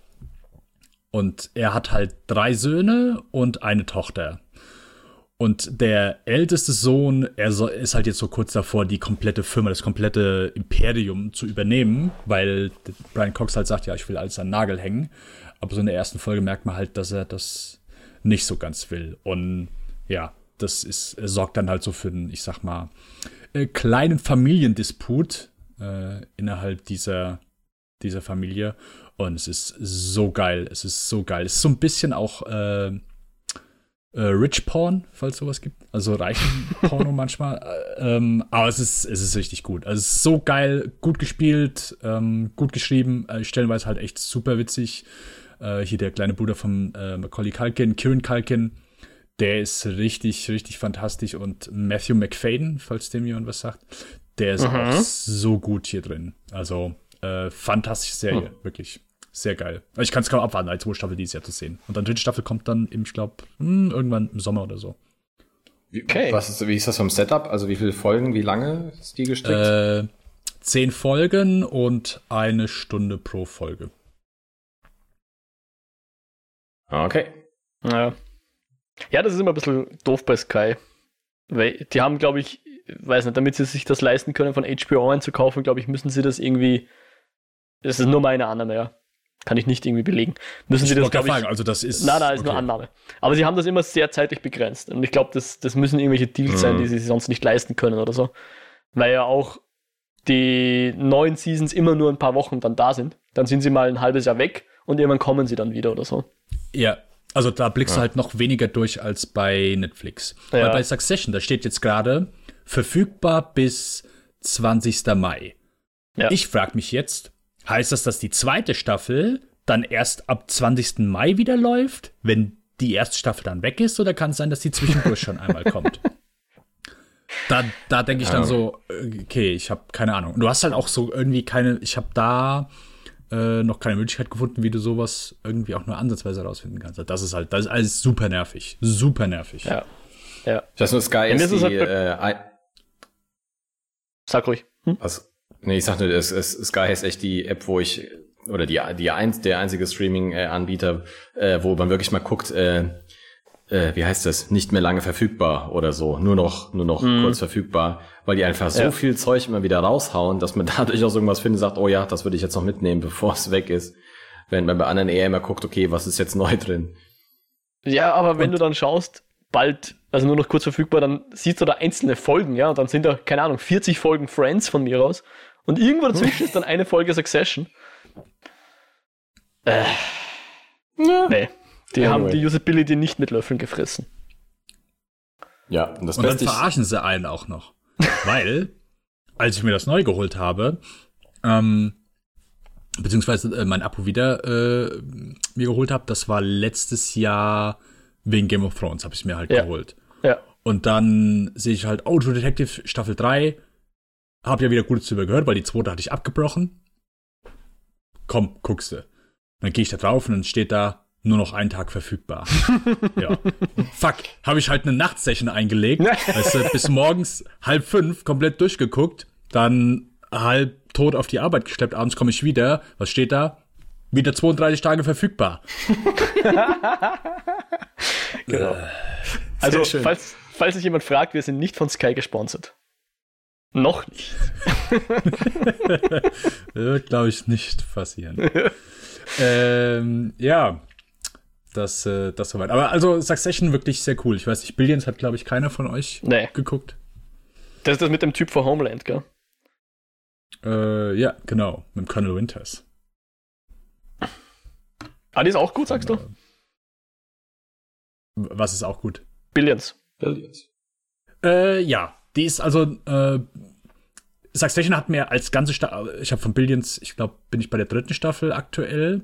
Und er hat halt drei Söhne und eine Tochter. Und der älteste Sohn, er so, ist halt jetzt so kurz davor, die komplette Firma, das komplette Imperium zu übernehmen, weil Brian Cox halt sagt, ja, ich will alles an Nagel hängen. Aber so in der ersten Folge merkt man halt, dass er das nicht so ganz will. Und ja, das ist, sorgt dann halt so für einen, ich sag mal, äh, kleinen Familiendisput äh, innerhalb dieser, dieser Familie. Und es ist so geil. Es ist so geil. Es ist so ein bisschen auch äh, äh, Rich Porn, falls sowas gibt. Also reichen [laughs] Porno manchmal. Äh, ähm, aber es ist, es ist richtig gut. Also es ist so geil, gut gespielt, ähm, gut geschrieben, äh, stellenweise halt echt super witzig. Äh, hier der kleine Bruder von äh, Macaulay Culkin, Kieran Culkin, der ist richtig, richtig fantastisch. Und Matthew McFadden, falls dem jemand was sagt, der ist auch so gut hier drin. Also äh, fantastische Serie, wirklich. Sehr geil. Ich kann es kaum abwarten, als zweite Staffel dieses Jahr zu sehen. Und dann dritte Staffel kommt dann, im, ich glaube, irgendwann im Sommer oder so. Wie, Okay. was ist, wie ist das vom Setup? Also wie viele Folgen, wie lange ist die gestrickt? Äh, zehn Folgen und eine Stunde pro Folge. okay. Ja. ja, das ist immer ein bisschen doof bei Sky. Weil die haben, glaube ich, weiß nicht, damit sie sich das leisten können, von HBO einzukaufen, glaube ich, müssen sie das irgendwie. Das ist nur meine Annahme, ja. Kann ich nicht irgendwie belegen. Müssen sie das, glaube ich. also das ist. Nein, nein, ist nur okay. Annahme. Aber sie haben das immer sehr zeitlich begrenzt. Und ich glaube, das, das müssen irgendwelche Deals sein, Mhm. die sie sich sonst nicht leisten können oder so. Weil ja auch die neuen Seasons immer nur ein paar Wochen dann da sind. Dann sind sie mal ein halbes Jahr weg und irgendwann kommen sie dann wieder oder so. Ja, also da blickst du halt noch weniger durch als bei Netflix. Ja. Weil bei Succession, da steht jetzt gerade verfügbar bis 20. Mai. Ja. Ich frage mich jetzt, heißt das, dass die zweite Staffel dann erst ab 20. Mai wieder läuft, wenn die erste Staffel dann weg ist, oder kann es sein, dass die zwischendurch schon einmal kommt? [laughs] Da, da denke ich dann so, okay, ich habe keine Ahnung. Und du hast halt auch so irgendwie keine, ich habe da äh, noch keine Möglichkeit gefunden, wie du sowas irgendwie auch nur ansatzweise herausfinden kannst. Das ist halt, das ist alles super nervig. Super nervig. Ja. Ja. Ich weiß nur, Sky ist ist die, halt äh, ein, Sag ruhig. Hm? was, nee, ich sag nur, es, es, Sky ist echt die App, wo ich, oder die, die eins, der einzige Streaming-Anbieter, äh, wo man wirklich mal guckt, äh, äh, wie heißt das, nicht mehr lange verfügbar oder so, nur noch, nur noch kurz verfügbar, weil die einfach so Ja. viel Zeug immer wieder raushauen, dass man [laughs] da durchaus irgendwas findet, sagt, oh ja, das würde ich jetzt noch mitnehmen, [laughs] bevor es weg ist. Wenn man bei anderen eher immer guckt, okay, was ist jetzt neu drin? Ja, aber wenn du dann schaust, bald, also nur noch kurz verfügbar, dann siehst du da einzelne Folgen, ja, und dann sind da, keine Ahnung, 40 Folgen Friends von mir aus. Und irgendwo dazwischen ist dann eine Folge Succession. Äh. Nee. Die Anyway. haben die Usability nicht mit Löffeln gefressen. Ja, und das Und dann Beste ist, verarschen sie einen auch noch. [laughs] Weil, als ich mir das neu geholt habe, ähm, beziehungsweise äh, mein Abo wieder äh, mir geholt habe, das war letztes Jahr wegen Game of Thrones, habe ich mir halt Ja. geholt. Ja. Und dann sehe ich halt, oh, True Detective Staffel 3, hab ja wieder Gutes drüber gehört, weil die zweite hatte ich abgebrochen. Komm, guckst du. dann gehe ich da drauf und dann steht da nur noch einen Tag verfügbar. [laughs] ja. Fuck, habe ich halt eine Nachtsession eingelegt, weißt du, bis morgens halb fünf komplett durchgeguckt, dann halb tot auf die Arbeit geschleppt, abends komme ich wieder, was steht da? Wieder 32 Tage verfügbar. [laughs] genau. also, falls, falls sich jemand fragt, wir sind nicht von Sky gesponsert. Noch nicht. [laughs] Wird, glaube ich, nicht passieren. ähm, ja, das, äh, das soweit. Aber also Succession wirklich sehr cool. Ich weiß nicht, Billions hat, glaube ich, keiner von euch nee. geguckt. Das ist das mit dem Typ von Homeland, gell? Äh, ja, genau, mit Colonel Winters. Ah, die ist auch gut, sagst du? Was ist auch gut? Billions. Billions. Äh, ja, die ist also, äh, Succession hat mir als ganze Staffel, ich habe von Billions, ich glaube, bin ich bei der dritten Staffel aktuell.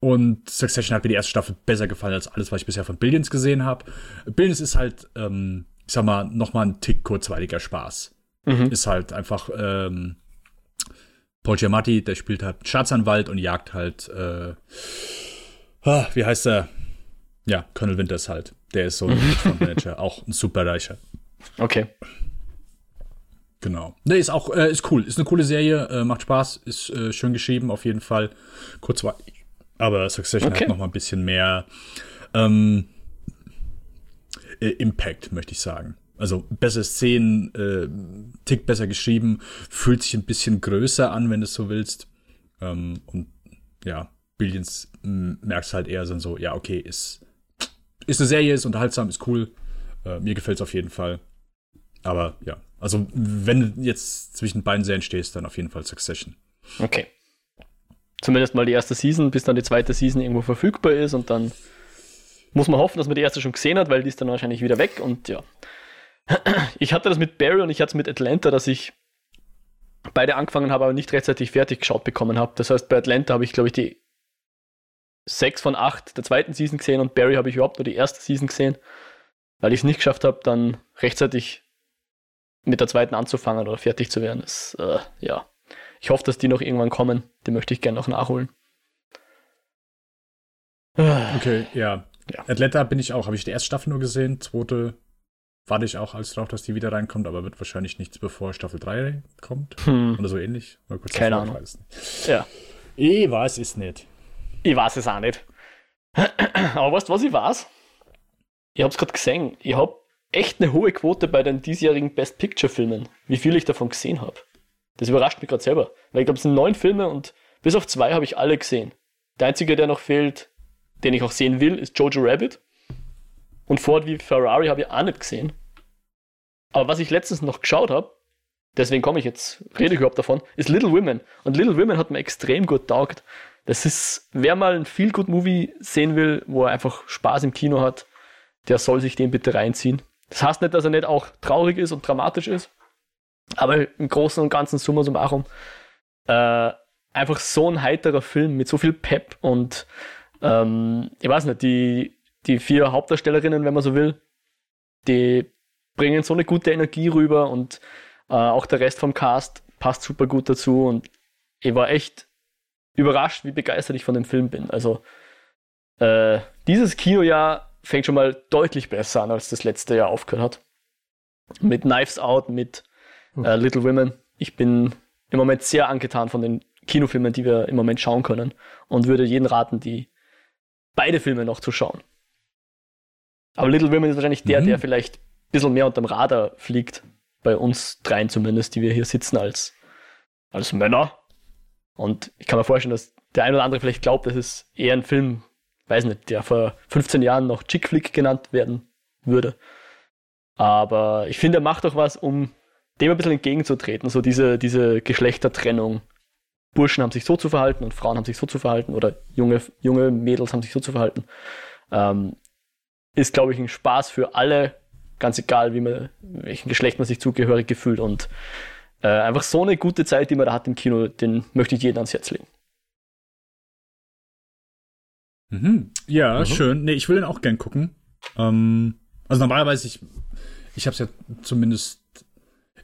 Und Succession hat mir die erste Staffel besser gefallen als alles, was ich bisher von Billions gesehen habe. Billions ist halt, ähm, ich sag mal, nochmal ein Tick kurzweiliger Spaß. Mhm. Ist halt einfach, ähm, Paul Giamatti, der spielt halt Staatsanwalt und jagt halt, äh, ah, wie heißt er? Ja, Colonel Winters halt. Der ist so ein Manager, auch ein superreicher. Okay. Genau. Ne, ist auch, äh, ist cool. Ist eine coole Serie, äh, macht Spaß, ist äh, schön geschrieben, auf jeden Fall. Kurzweilig. Aber Succession okay. hat noch mal ein bisschen mehr ähm, äh, Impact, möchte ich sagen. Also bessere Szenen, äh, Tick besser geschrieben, fühlt sich ein bisschen größer an, wenn du es so willst. Ähm, und ja, Billions merkst halt eher so, ja, okay, ist, ist eine Serie, ist unterhaltsam, ist cool. Äh, mir gefällt es auf jeden Fall. Aber ja, also wenn du jetzt zwischen beiden Serien stehst, dann auf jeden Fall Succession. Okay. Zumindest mal die erste Season, bis dann die zweite Season irgendwo verfügbar ist und dann muss man hoffen, dass man die erste schon gesehen hat, weil die ist dann wahrscheinlich wieder weg und ja. [clears throat] Ich hatte das mit Barry und ich hatte es mit Atlanta, dass ich beide angefangen habe, aber nicht rechtzeitig fertig geschaut bekommen habe. Das heißt, bei Atlanta habe ich, glaube ich, die sechs von acht der zweiten Season gesehen und Barry habe ich überhaupt nur die erste Season gesehen, weil ich es nicht geschafft habe, dann rechtzeitig mit der zweiten anzufangen oder fertig zu werden. Das, äh, ja. Ich hoffe, dass die noch irgendwann kommen. Die möchte ich gerne noch nachholen. Okay, ja. ja. Atlanta bin ich auch, habe ich die erste Staffel nur gesehen, zweite warte ich auch als drauf, dass die wieder reinkommt, aber wird wahrscheinlich nichts, bevor Staffel 3 kommt. Hm. Oder so ähnlich. Keine Ahnung. Ja. Ich weiß es nicht. Ich weiß es auch nicht. [clears throat] Aber weißt du, was ich weiß? Ich habe es gerade gesehen. Ich habe echt eine hohe Quote bei den diesjährigen Best Picture Filmen, wie viel ich davon gesehen habe. Das überrascht mich gerade selber. Weil ich glaube, es sind neun Filme und bis auf zwei habe ich alle gesehen. Der einzige, der noch fehlt, den ich auch sehen will, ist Jojo Rabbit. Und Ford wie Ferrari habe ich auch nicht gesehen. Aber was ich letztens noch geschaut habe, deswegen komme ich jetzt, rede ich überhaupt davon, ist Little Women. Und Little Women hat mir extrem gut taugt. Das ist, wer mal ein Feel Good Movie sehen will, wo er einfach Spaß im Kino hat, der soll sich den bitte reinziehen. Das heißt nicht, dass er nicht auch traurig ist und dramatisch ist, aber im Großen und Ganzen summa summarum äh, einfach so ein heiterer Film mit so viel Pep und ähm, ich weiß nicht, die, die vier Hauptdarstellerinnen, wenn man so will, die bringen so eine gute Energie rüber und äh, auch der Rest vom Cast passt super gut dazu und ich war echt überrascht, wie begeistert ich von dem Film bin. Also äh, dieses Kinojahr fängt schon mal deutlich besser an, als das letzte Jahr aufgehört hat. Mit Knives Out, mit äh, Little Women. Ich bin im Moment sehr angetan von den Kinofilmen, die wir im Moment schauen können und würde jeden raten, die beide Filme noch zu schauen. Aber Little Women ist wahrscheinlich der, mhm. der vielleicht ein bisschen mehr unterm Radar fliegt. Bei uns dreien zumindest, die wir hier sitzen als, als Männer. Und ich kann mir vorstellen, dass der ein oder andere vielleicht glaubt, das ist eher ein Film, weiß nicht, der vor 15 Jahren noch Chick Flick genannt werden würde. Aber ich finde, er macht doch was, um dem ein bisschen entgegenzutreten. So diese, diese Geschlechtertrennung. Burschen haben sich so zu verhalten und Frauen haben sich so zu verhalten oder junge, junge Mädels haben sich so zu verhalten. Ähm, ist, glaube ich, ein Spaß für alle, ganz egal, wie man, welchen Geschlecht man sich zugehörig gefühlt. Und äh, einfach so eine gute Zeit, die man da hat im Kino, den möchte ich jedem ans Herz legen. Mhm. Ja, mhm. schön. Nee, ich will den auch gern gucken. Ähm, also normalerweise, ich, ich habe es ja zumindest,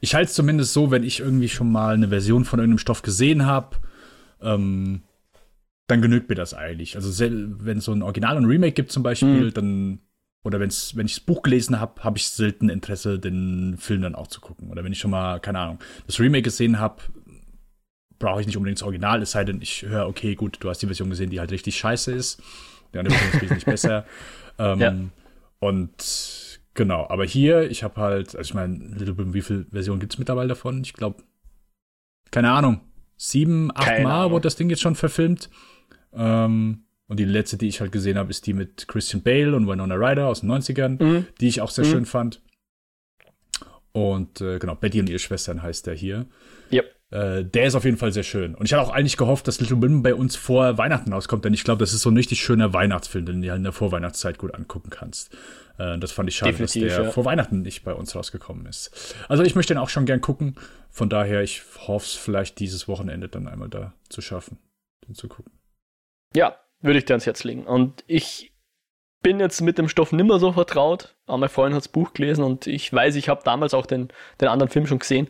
ich halte es zumindest so, wenn ich irgendwie schon mal eine Version von irgendeinem Stoff gesehen habe, ähm, dann genügt mir das eigentlich. Also wenn es so ein Original und Remake gibt zum Beispiel, mhm. dann oder wenn's, wenn ich das Buch gelesen habe, habe ich selten Interesse, den Film dann auch zu gucken. Oder wenn ich schon mal, keine Ahnung, das Remake gesehen habe, brauche ich nicht unbedingt das Original, es sei denn, ich höre, okay, gut, du hast die Version gesehen, die halt richtig scheiße ist. Die Version ist wesentlich besser. [laughs] Ähm, ja. Und genau, aber hier, ich habe halt, also ich meine, Little Bim, wie viele Versionen gibt es mittlerweile davon? Ich glaube, keine Ahnung, sieben, acht keine Mal Ahnung. wurde das Ding jetzt schon verfilmt. Ähm, und die letzte, die ich halt gesehen habe, ist die mit Christian Bale und Winona Ryder aus den 90ern, mhm. die ich auch sehr mhm. schön fand. Und äh, genau, Betty und ihre Schwestern heißt der hier. Yep. Äh, der ist auf jeden Fall sehr schön. Und ich hatte auch eigentlich gehofft, dass Little Women bei uns vor Weihnachten rauskommt, denn ich glaube, das ist so ein richtig schöner Weihnachtsfilm, den du halt in der Vorweihnachtszeit gut angucken kannst. Äh, das fand ich schade, Definitiv, dass der ja. vor Weihnachten nicht bei uns rausgekommen ist. Also ich möchte den auch schon gern gucken. Von daher, ich hoffe es vielleicht dieses Wochenende dann einmal da zu schaffen, den zu gucken. Ja, würde ich dir ans Herz legen. Und ich bin jetzt mit dem Stoff nimmer so vertraut. Aber mein Freund hat das Buch gelesen und ich weiß, ich habe damals auch den, den anderen Film schon gesehen.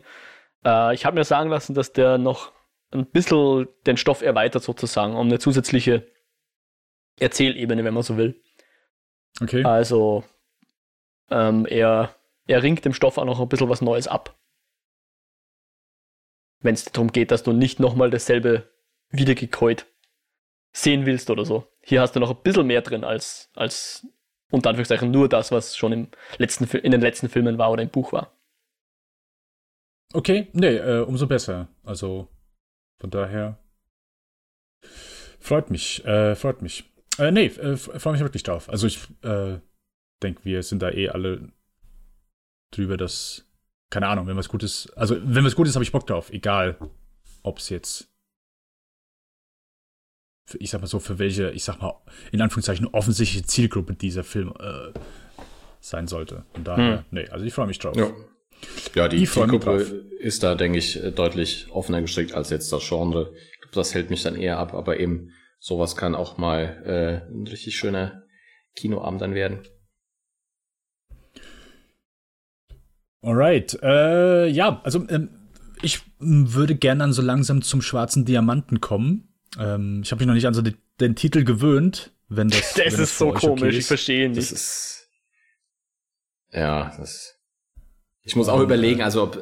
Äh, ich habe mir sagen lassen, dass der noch ein bisschen den Stoff erweitert sozusagen, um eine zusätzliche Erzählebene, wenn man so will. Okay. Also ähm, er, er ringt dem Stoff auch noch ein bisschen was Neues ab. Wenn es darum geht, dass du nicht nochmal dasselbe wiedergekäut sehen willst oder so. Hier hast du noch ein bisschen mehr drin als, als unter Anführungszeichen nur das, was schon im letzten, in den letzten Filmen war oder im Buch war. Okay, nee, äh, umso besser. Also von daher freut mich, äh, freut mich. Äh, nee, äh, freue mich wirklich drauf. Also ich äh, denke, wir sind da eh alle drüber, dass, keine Ahnung, wenn was Gutes, also wenn was Gutes, habe ich Bock drauf, egal, ob es jetzt für, ich sag mal so, für welche, ich sag mal, in Anführungszeichen offensichtliche Zielgruppe dieser Film äh, sein sollte. Und daher, hm. nee, also ich freue mich drauf. Ja. Ja, die, die Zielgruppe ist da, denke ich, deutlich offener gestrickt als jetzt das Genre. Ich glaube, das hält mich dann eher ab, aber eben sowas kann auch mal äh, ein richtig schöner Kinoabend dann werden. Alright, äh, ja, also ähm, ich würde gerne dann so langsam zum schwarzen Diamanten kommen. Ähm, ich habe mich noch nicht an so den, den Titel gewöhnt, wenn das. [laughs] das wenn ist so komisch, okay ich verstehe nicht. Das ist, ja, das ich muss auch überlegen, also ob,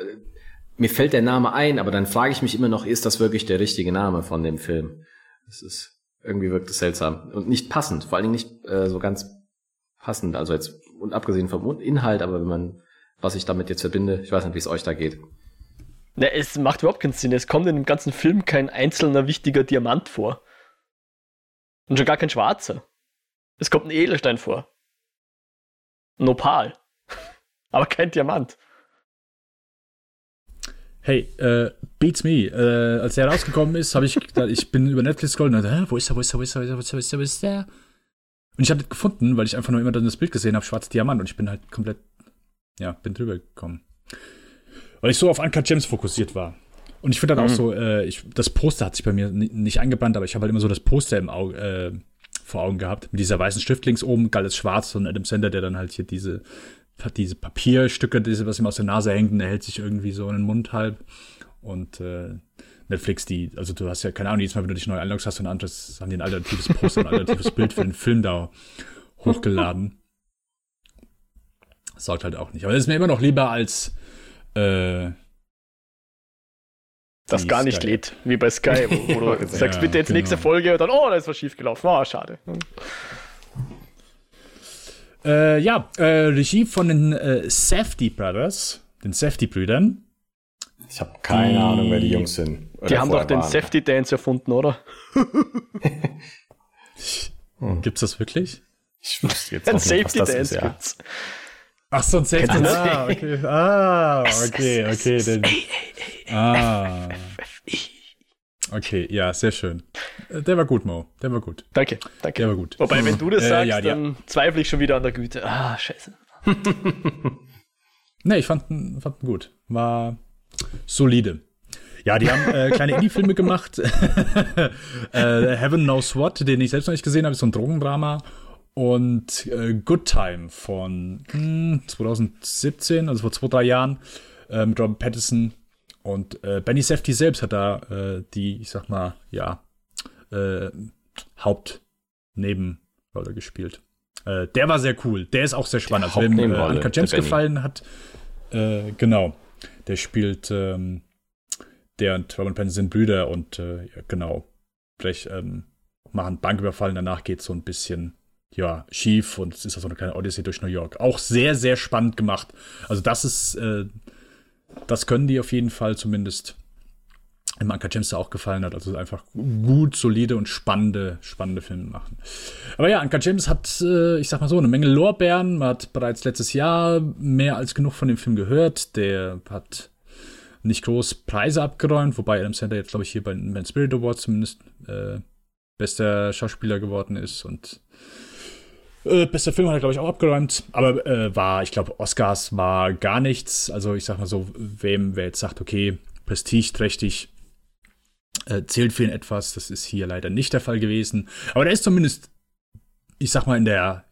mir fällt der Name ein, aber dann frage ich mich immer noch, ist das wirklich der richtige Name von dem Film? Das ist, irgendwie wirkt es seltsam und nicht passend, vor allen Dingen nicht äh, so ganz passend, also jetzt, und abgesehen vom Inhalt, aber wenn man, was ich damit jetzt verbinde, ich weiß nicht, wie es euch da geht. Ne, es macht überhaupt keinen Sinn. Es kommt in dem ganzen Film kein einzelner wichtiger Diamant vor. Und schon gar kein schwarzer. Es kommt ein Edelstein vor. Ein Opal. [laughs] Aber kein Diamant hey, äh, Beats Me. Äh, als der rausgekommen ist, habe ich [laughs] gedacht, ich bin über Netflix scrollen und dachte, wo ist er, wo ist er, wo ist er, wo ist er, wo ist er, wo ist er? Und ich habe das gefunden, weil ich einfach nur immer dann das Bild gesehen habe, schwarzer Diamant, und ich bin halt komplett, ja, bin drüber gekommen. Weil ich so auf Uncut Gems fokussiert war. Und ich finde dann mhm. auch so, äh, ich, das Poster hat sich bei mir nicht eingebrannt, aber ich habe halt immer so das Poster im Auge, äh, vor Augen gehabt. Mit dieser weißen Stift links oben, galles Schwarz und Adam Sender, der dann halt hier diese hat diese Papierstücke, diese, was ihm aus der Nase hängt, und er hält sich irgendwie so in den Mund halb. Und äh, Netflix, die, also du hast ja, keine Ahnung, jedes Mal, wenn du dich neu einloggst, hast du ein anderes, haben die ein alternatives Poster, ein alternatives Bild für den Film da hochgeladen. [laughs] Sorgt halt auch nicht. Aber das ist mir immer noch lieber als äh, das gar nicht Sky. lädt, wie bei Sky, wo, wo du [laughs] sagst, ja, bitte jetzt genau. nächste Folge und dann, oh, da ist was schiefgelaufen. Oh, schade. Äh, ja, äh, Regie von den äh, Safety Brothers, den Safety-Brüdern. Ich habe keine die, Ahnung, wer die Jungs sind. Die haben doch den Safety Dance erfunden, oder? hm. Gibt's das wirklich? Ich wusste jetzt Ein Safety Dance ist, ja. gibt's. Ach so, ein Safety Dance. Ah, okay. Ah, okay, okay. Den, ah. Okay, ja, sehr schön. Äh, der war gut, Mo. Der war gut. Danke, danke. Der war gut. Wobei, wenn du das äh, sagst, ja, dann ja. zweifle ich schon wieder an der Güte. Ah, scheiße. [laughs] nee, ich fand, fand ihn gut. War solide. Ja, die haben äh, kleine Indie-Filme gemacht. [laughs] äh, Heaven Knows What, den ich selbst noch nicht gesehen habe, ist so ein Drogendrama. Und äh, Good Time von hm, 2017, also vor zwei, drei Jahren, äh, mit Robert Pattinson und äh, Benny Safety selbst hat da äh, die, ich sag mal, ja, äh, Hauptnebenrolle gespielt. Äh, der war sehr cool. Der ist auch sehr spannend. Also, wem äh, der Benny. gefallen hat, äh, genau. Der spielt, ähm, der und Robin Pattinson sind Brüder und äh, ja, genau. Vielleicht ähm, machen Banküberfallen, danach geht so ein bisschen ja, schief und es ist so eine kleine Odyssee durch New York. Auch sehr, sehr spannend gemacht. Also das ist, äh, das können die auf jeden Fall zumindest im Anker James auch gefallen hat. Also einfach gut, solide und spannende, spannende Filme machen. Aber ja, Anker James hat, äh, ich sag mal so, eine Menge Lorbeeren. Man hat bereits letztes Jahr mehr als genug von dem Film gehört. Der hat nicht groß Preise abgeräumt, wobei Adam Sandler jetzt, glaube ich, hier bei den Spirit Awards zumindest äh, bester Schauspieler geworden ist und äh, bester Film hat er, glaube ich, auch abgeräumt. Aber äh, war, ich glaube, Oscars war gar nichts. Also ich sag mal so, wem, wer jetzt sagt, okay, prestigeträchtig, äh, zählt für ihn etwas. Das ist hier leider nicht der Fall gewesen. Aber der ist zumindest, ich sag mal, in der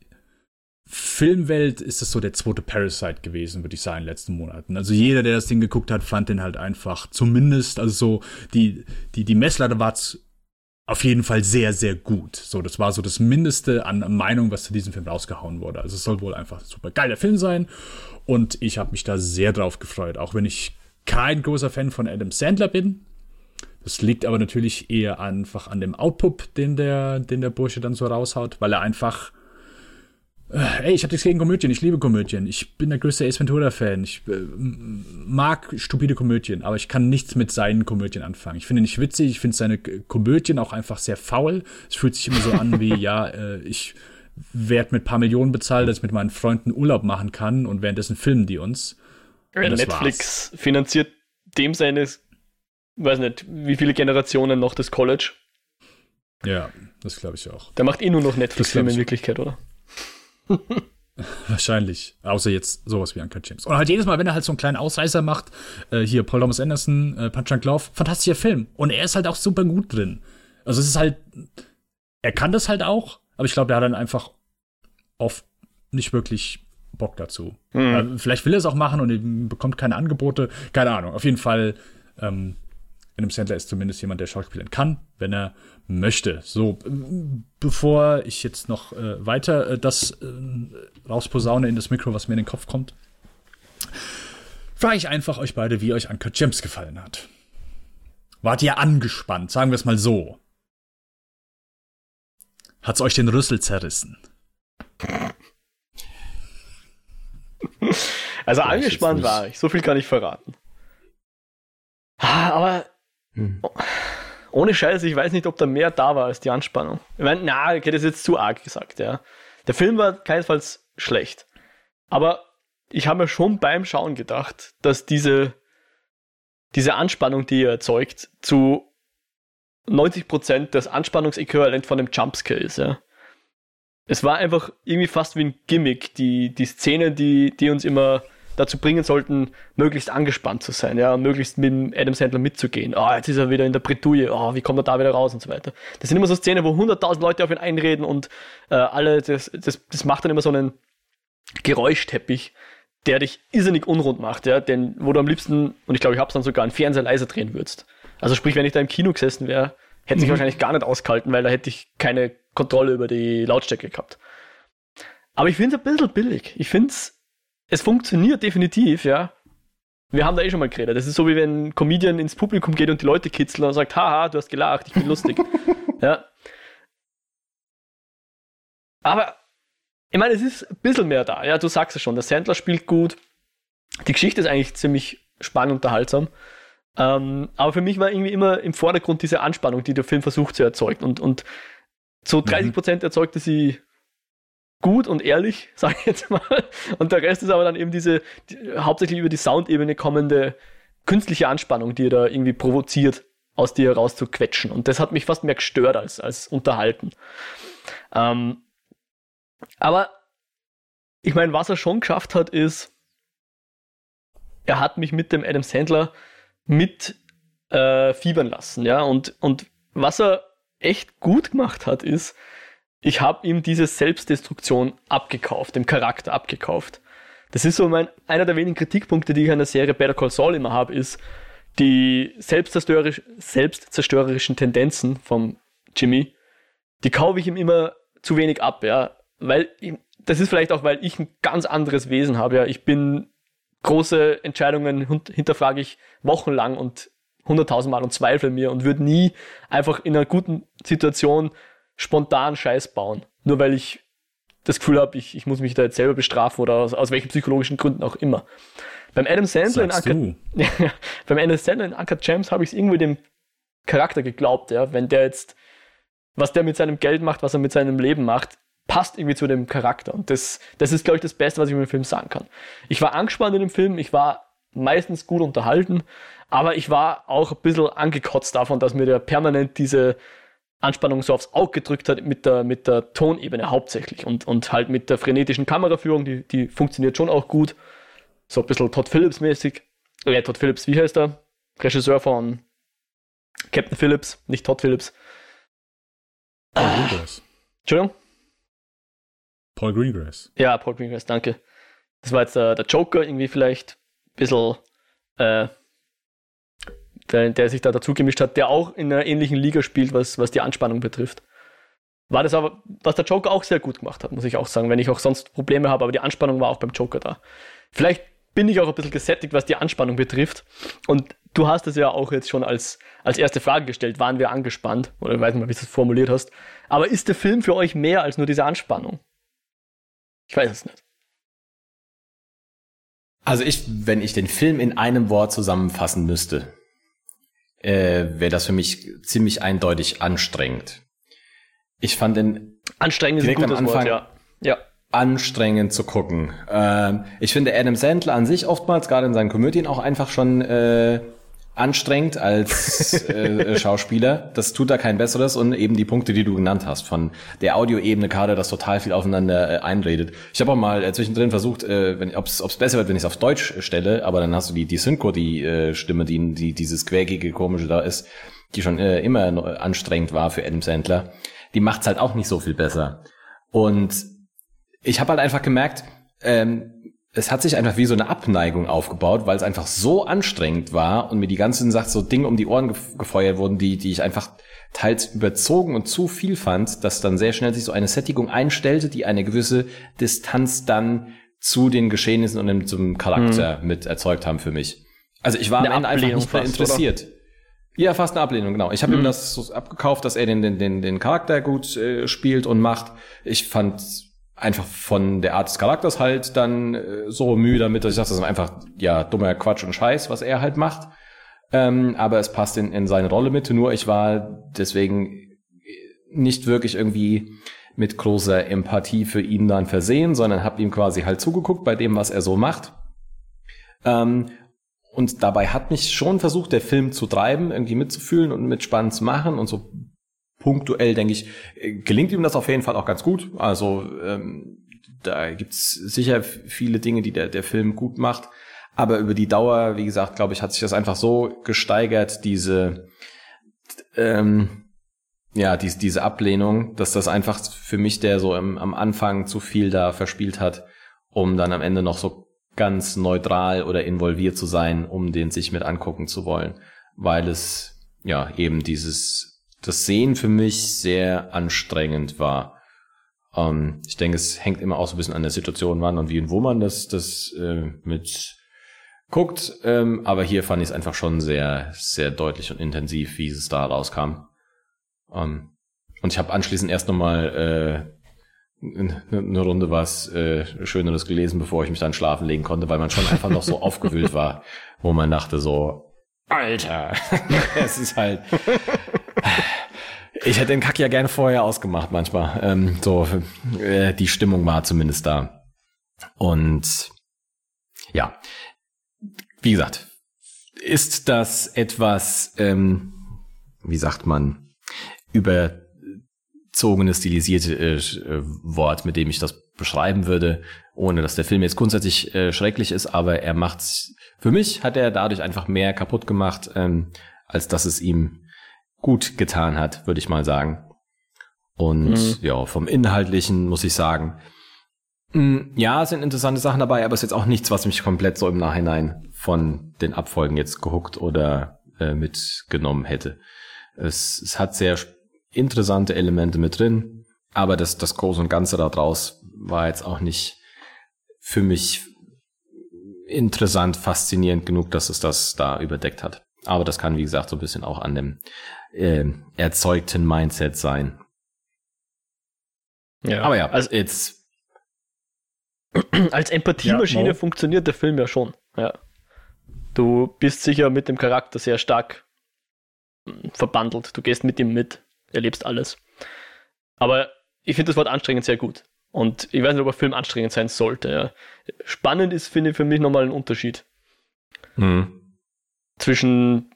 Filmwelt ist das so der zweite Parasite gewesen, würde ich sagen, in den letzten Monaten. Also jeder, der das Ding geguckt hat, fand den halt einfach zumindest, also so, die, die, die Messlatte war auf jeden Fall sehr, sehr gut. So, das war so das Mindeste an Meinung, was zu diesem Film rausgehauen wurde. Also es soll wohl einfach ein super geiler Film sein. Und ich habe mich da sehr drauf gefreut, auch wenn ich kein großer Fan von Adam Sandler bin. Das liegt aber natürlich eher einfach an dem Output, den der, den der Bursche dann so raushaut, weil er einfach. Ey, ich habe nichts gegen Komödien, ich liebe Komödien. Ich bin der größte Ace Ventura-Fan. Ich äh, mag stupide Komödien, aber ich kann nichts mit seinen Komödien anfangen. Ich finde ihn nicht witzig, ich finde seine Komödien auch einfach sehr faul. Es fühlt sich immer so an wie, ja, äh, ich werde mit paar Millionen bezahlt, dass ich mit meinen Freunden Urlaub machen kann und währenddessen filmen die uns. Ja, das Netflix finanziert dem seines, weiß nicht, wie viele Generationen noch das College. Ja, das glaube ich auch. Der macht eh nur noch Netflix-Filme in ich. Wirklichkeit, oder? [laughs] Wahrscheinlich. Außer jetzt sowas wie Uncut James. Und halt jedes Mal, wenn er halt so einen kleinen Ausreißer macht, äh, hier Paul Thomas Anderson, äh, Punch Drunk Love, fantastischer Film. Und er ist halt auch super gut drin. Also es ist halt, er kann das halt auch, aber ich glaube, er hat dann einfach oft nicht wirklich Bock dazu. Äh, vielleicht will er es auch machen und bekommt keine Angebote. Keine Ahnung. Auf jeden Fall, ähm, Adam Sandler ist zumindest jemand, der schauspielern kann, wenn er möchte. So, bevor ich jetzt noch äh, weiter äh, das äh, rausposaune in das Mikro, was mir in den Kopf kommt, frage ich einfach euch beide, wie euch Uncut Gems gefallen hat. Wart ihr angespannt? Sagen wir es mal so. Hat's euch den Rüssel zerrissen? Also angespannt war ich, so viel kann ich verraten. Ah, Aber Hm. ohne Scheiß, ich weiß nicht, ob da mehr da war als die Anspannung. Ich meine, na, okay, das ist jetzt zu arg gesagt, ja. Der Film war keinesfalls schlecht. Aber ich habe mir schon beim Schauen gedacht, dass diese, diese Anspannung, die er erzeugt, zu 90% das Anspannungsäquivalent von einem Jumpscare ist, ja. Es war einfach irgendwie fast wie ein Gimmick, die, die Szenen, die, die uns immer dazu bringen sollten, möglichst angespannt zu sein, ja, möglichst mit dem Adam Sandler mitzugehen. Oh, jetzt ist er wieder in der Bredouille, oh, wie kommt er da wieder raus und so weiter. Das sind immer so Szenen, wo 100.000 Leute auf ihn einreden und äh, alle, das, das, das macht dann immer so einen Geräuschteppich, der dich irrsinnig unrund macht, ja, denn wo du am liebsten, und ich glaube, ich hab's dann sogar, einen Fernseher leiser drehen würdest. Also sprich, wenn ich da im Kino gesessen wäre, hätte ich wahrscheinlich gar nicht ausgehalten, weil da hätte ich keine Kontrolle über die Lautstärke gehabt. Aber ich finde es ein bisschen billig. Ich finde es, es funktioniert definitiv, ja. Wir haben da eh schon mal geredet. Das ist so wie wenn ein Comedian ins Publikum geht und die Leute kitzeln und sagt, haha, du hast gelacht, ich bin lustig. [laughs] ja. Aber ich meine, es ist ein bisschen mehr da. Ja, du sagst es schon, der Sandler spielt gut. Die Geschichte ist eigentlich ziemlich spannend und unterhaltsam. Ähm, aber für mich war irgendwie immer im Vordergrund diese Anspannung, die der Film versucht zu erzeugen. Und, und so 30 Prozent erzeugte sie gut und ehrlich, [laughs] sage ich jetzt mal. Und der Rest ist aber dann eben diese die, hauptsächlich über die Soundebene kommende künstliche Anspannung, die er da irgendwie provoziert, aus dir rauszuquetschen. Und das hat mich fast mehr gestört als, als unterhalten. Ähm, aber ich meine, was er schon geschafft hat, ist, er hat mich mit dem Adam Sandler mit äh, fiebern lassen, ja. Und, und was er echt gut gemacht hat, ist, ich habe ihm diese Selbstdestruktion abgekauft, dem Charakter abgekauft. Das ist so mein, einer der wenigen Kritikpunkte, die ich an der Serie Better Call Saul immer habe, ist die selbstzerstörerisch, selbstzerstörerischen Tendenzen vom Jimmy, die kaufe ich ihm immer zu wenig ab, ja. Weil, ich, das ist vielleicht auch, weil ich ein ganz anderes Wesen habe, ja. Ich bin große Entscheidungen hinterfrage ich wochenlang und hunderttausendmal und zweifle mir und würde nie einfach in einer guten Situation spontan Scheiß bauen. Nur weil ich das Gefühl habe, ich, ich muss mich da jetzt selber bestrafen oder aus, aus welchen psychologischen Gründen auch immer. Beim Adam Sandler in Uncut, [laughs] beim Adam Sandler in Uncut Gems habe ich es irgendwie dem Charakter geglaubt, ja, wenn der jetzt, was der mit seinem Geld macht, was er mit seinem Leben macht, passt irgendwie zu dem Charakter. Und das, das ist, glaube ich, das Beste, was ich über den Film sagen kann. Ich war angespannt in dem Film, ich war meistens gut unterhalten, aber ich war auch ein bisschen angekotzt davon, dass mir der permanent diese Anspannung so aufs Auge gedrückt hat mit der, mit der Tonebene hauptsächlich und, und halt mit der frenetischen Kameraführung, die, die funktioniert schon auch gut. So ein bisschen Todd Phillips mäßig. Ja, Todd Phillips, wie heißt er? Regisseur von Captain Phillips, nicht Todd Phillips. Paul Greengrass. Entschuldigung? Paul Greengrass. Ja, Paul Greengrass, danke. Das war jetzt der, der Joker, irgendwie vielleicht ein bisschen äh, der, der sich da dazu gemischt hat, der auch in einer ähnlichen Liga spielt, was, was die Anspannung betrifft. War das aber, was der Joker auch sehr gut gemacht hat, muss ich auch sagen, wenn ich auch sonst Probleme habe, aber die Anspannung war auch beim Joker da. Vielleicht bin ich auch ein bisschen gesättigt, was die Anspannung betrifft. Und du hast es ja auch jetzt schon als, als erste Frage gestellt, waren wir angespannt? Oder ich weiß nicht mal, wie du es formuliert hast. Aber ist der Film für euch mehr als nur diese Anspannung? Ich weiß es nicht. Also ich, wenn ich den Film in einem Wort zusammenfassen müsste, äh, wäre das für mich ziemlich eindeutig anstrengend. Ich fand den anstrengend ist ein gutes Anfang Wort, ja. ja. anstrengend zu gucken. Ähm, ich finde Adam Sandler an sich oftmals gerade in seinen Komödien auch einfach schon äh, anstrengend als [laughs] äh, Schauspieler. Das tut da kein besseres und eben die Punkte, die du genannt hast, von der Audioebene gerade, das total viel aufeinander äh, einredet. Ich habe auch mal äh, zwischendrin versucht, äh, ob es besser wird, wenn ich es auf Deutsch stelle, aber dann hast du die, die Synchro, die äh, Stimme, die, die dieses quäkige, komische da ist, die schon äh, immer anstrengend war für Adam Sandler. Die macht's halt auch nicht so viel besser. Und ich habe halt einfach gemerkt, ähm, es hat sich einfach wie so eine Abneigung aufgebaut, weil es einfach so anstrengend war und mir die ganzen Sachen so Dinge um die Ohren gefeuert wurden, die, die ich einfach teils überzogen und zu viel fand, dass dann sehr schnell sich so eine Sättigung einstellte, die eine gewisse Distanz dann zu den Geschehnissen und zum Charakter mhm. mit erzeugt haben für mich. Also ich war am Ende einfach nicht mehr interessiert. Oder? Ja, fast eine Ablehnung, genau. Ich habe mhm. ihm das so abgekauft, dass er den, den, den, den Charakter gut äh, spielt und macht. Ich fand einfach von der Art des Charakters halt dann äh, so müde damit, dass ich sage, das ist einfach ja dummer Quatsch und Scheiß, was er halt macht. Ähm, aber es passt in, in seine Rolle mit. Nur ich war deswegen nicht wirklich irgendwie mit großer Empathie für ihn dann versehen, sondern habe ihm quasi halt zugeguckt bei dem, was er so macht. Ähm, und dabei hat mich schon versucht, der Film zu treiben, irgendwie mitzufühlen und mit spannend zu machen und so punktuell, denke ich, gelingt ihm das auf jeden Fall auch ganz gut. Also ähm, da gibt's sicher viele Dinge, die der, der Film gut macht. Aber über die Dauer, wie gesagt, glaube ich, hat sich das einfach so gesteigert, diese, ähm, ja, diese, diese Ablehnung, dass das einfach für mich, der so im, am Anfang zu viel da verspielt hat, um dann am Ende noch so ganz neutral oder involviert zu sein, um den sich mit angucken zu wollen, weil es ja eben dieses das Sehen für mich sehr anstrengend war. Ähm, ich denke, es hängt immer auch so ein bisschen an der Situation, wann und wie und wo man das, das äh, mit guckt. Ähm, aber hier fand ich es einfach schon sehr, sehr deutlich und intensiv, wie es da rauskam. Ähm, und ich habe anschließend erst nochmal äh, eine Runde was äh, Schöneres gelesen, bevor ich mich dann schlafen legen konnte, weil man schon einfach noch so aufgewühlt war, wo man dachte so, Alter, [laughs] es ist halt, ich hätte den Kack ja gerne vorher ausgemacht manchmal. Ähm, so, äh, die Stimmung war zumindest da. Und ja, wie gesagt, ist das etwas, ähm, wie sagt man, überzogene, stilisierte äh, Wort, mit dem ich das beschreiben würde, ohne dass der Film jetzt grundsätzlich äh, schrecklich ist, aber er macht's, für mich hat er dadurch einfach mehr kaputt gemacht, ähm, als dass es ihm gut getan hat, würde ich mal sagen. Und mhm. ja, vom Inhaltlichen muss ich sagen, mh, mm, ja, es sind interessante Sachen dabei, aber es ist jetzt auch nichts, was mich komplett so im Nachhinein von den Abfolgen jetzt gehuckt oder äh, mitgenommen hätte. Es, es hat sehr interessante Elemente mit drin, aber das, das Große und Ganze da draus war jetzt auch nicht für mich interessant, faszinierend genug, dass es das da überdeckt hat. Aber das kann, wie gesagt, so ein bisschen auch an dem äh, erzeugten Mindset sein. Ja. Aber ja, also jetzt. [clears throat] Als Empathiemaschine Ja, funktioniert der Film ja schon. Ja. Du bist sicher mit dem Charakter sehr stark mm, verbandelt. Du gehst mit ihm mit, erlebst alles. Aber ich finde das Wort anstrengend sehr gut. Und ich weiß nicht, ob ein Film anstrengend sein sollte. Ja. Spannend ist, finde ich, für mich nochmal ein Unterschied Hm. zwischen.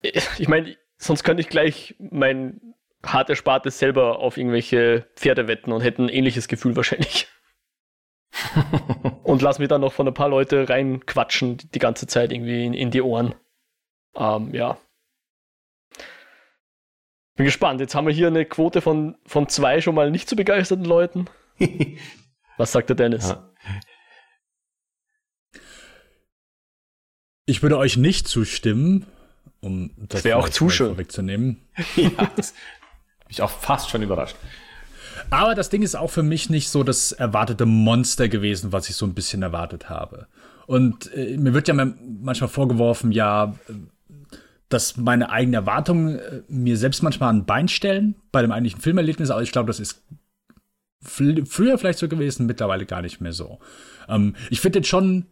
Ich meine, sonst könnte ich gleich mein hart erspartes selber auf irgendwelche Pferde wetten und hätte ein ähnliches Gefühl wahrscheinlich. [laughs] und lass mich dann noch von ein paar Leute reinquatschen die, die ganze Zeit irgendwie in, in die Ohren. Ähm, ja. Bin gespannt. Jetzt haben wir hier eine Quote von, von zwei schon mal nicht so begeisterten Leuten. [laughs] Was sagt der Dennis? Ja. Ich würde euch nicht zustimmen, um das wär auch zu schön. vorwegzunehmen. [laughs] ja, das bin ich auch fast schon überrascht. Aber das Ding ist auch für mich nicht so das erwartete Monster gewesen, was ich so ein bisschen erwartet habe. Und äh, mir wird ja ma- manchmal vorgeworfen, ja, äh, dass meine eigenen Erwartungen äh, mir selbst manchmal ein Bein stellen bei dem eigentlichen Filmerlebnis, aber ich glaube, das ist früher vielleicht so gewesen, mittlerweile gar nicht mehr so. Ähm, ich finde den schon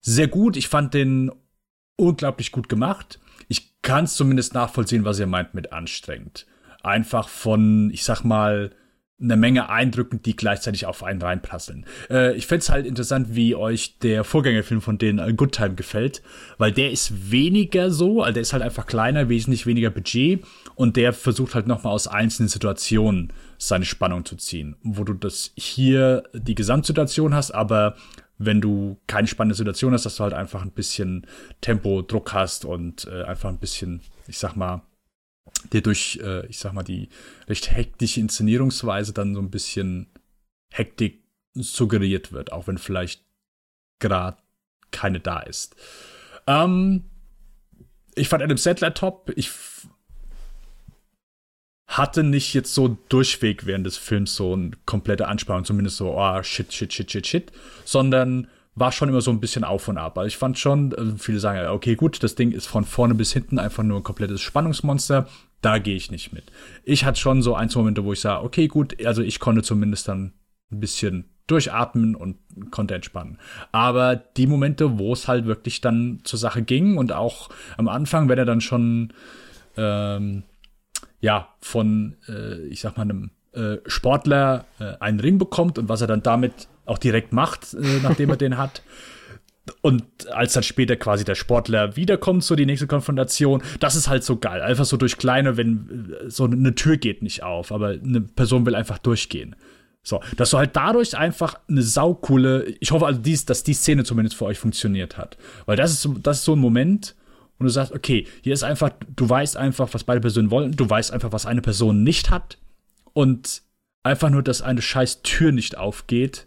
sehr gut. Ich fand den unglaublich gut gemacht. Kann es zumindest nachvollziehen, was ihr meint mit anstrengend. Einfach von, ich sag mal, eine Menge Eindrücken, die gleichzeitig auf einen reinprasseln. Äh, ich find's halt interessant, wie euch der Vorgängerfilm von denen A Good Time gefällt, weil der ist weniger so, also der ist halt einfach kleiner, wesentlich weniger Budget und der versucht halt nochmal aus einzelnen Situationen seine Spannung zu ziehen, wo du das hier die Gesamtsituation hast, aber wenn du keine spannende Situation hast, dass du halt einfach ein bisschen Tempo, Druck hast und äh, einfach ein bisschen, ich sag mal, dir durch, äh, ich sag mal, die recht hektische Inszenierungsweise dann so ein bisschen Hektik suggeriert wird, auch wenn vielleicht gerade keine da ist. Ähm, ich fand Adam Sandler top. Ich hatte nicht jetzt so durchweg während des Films so eine komplette Anspannung, zumindest so, oh, shit, shit, shit, shit, shit, sondern war schon immer so ein bisschen auf und ab. Also ich fand schon, also viele sagen, okay, gut, das Ding ist von vorne bis hinten einfach nur ein komplettes Spannungsmonster. Da gehe ich nicht mit. Ich hatte schon so ein, zwei Momente, wo ich sage, okay, gut, also ich konnte zumindest dann ein bisschen durchatmen und konnte entspannen. Aber die Momente, wo es halt wirklich dann zur Sache ging und auch am Anfang, wenn er dann schon ähm, ja von, äh, ich sag mal, einem äh, Sportler äh, einen Ring bekommt und was er dann damit auch direkt macht, äh, nachdem er den hat. Und als dann später quasi der Sportler wiederkommt, so die nächste Konfrontation, das ist halt so geil. Einfach so durch kleine, wenn äh, so eine Tür geht nicht auf, aber eine Person will einfach durchgehen. So, dass du halt dadurch einfach eine saukoole, ich hoffe also, dies, dass die Szene zumindest für euch funktioniert hat. Weil das ist, das ist so ein Moment, und du sagst, okay, hier ist einfach, du weißt einfach, was beide Personen wollen, du weißt einfach, was eine Person nicht hat und einfach nur, dass eine scheiß Tür nicht aufgeht.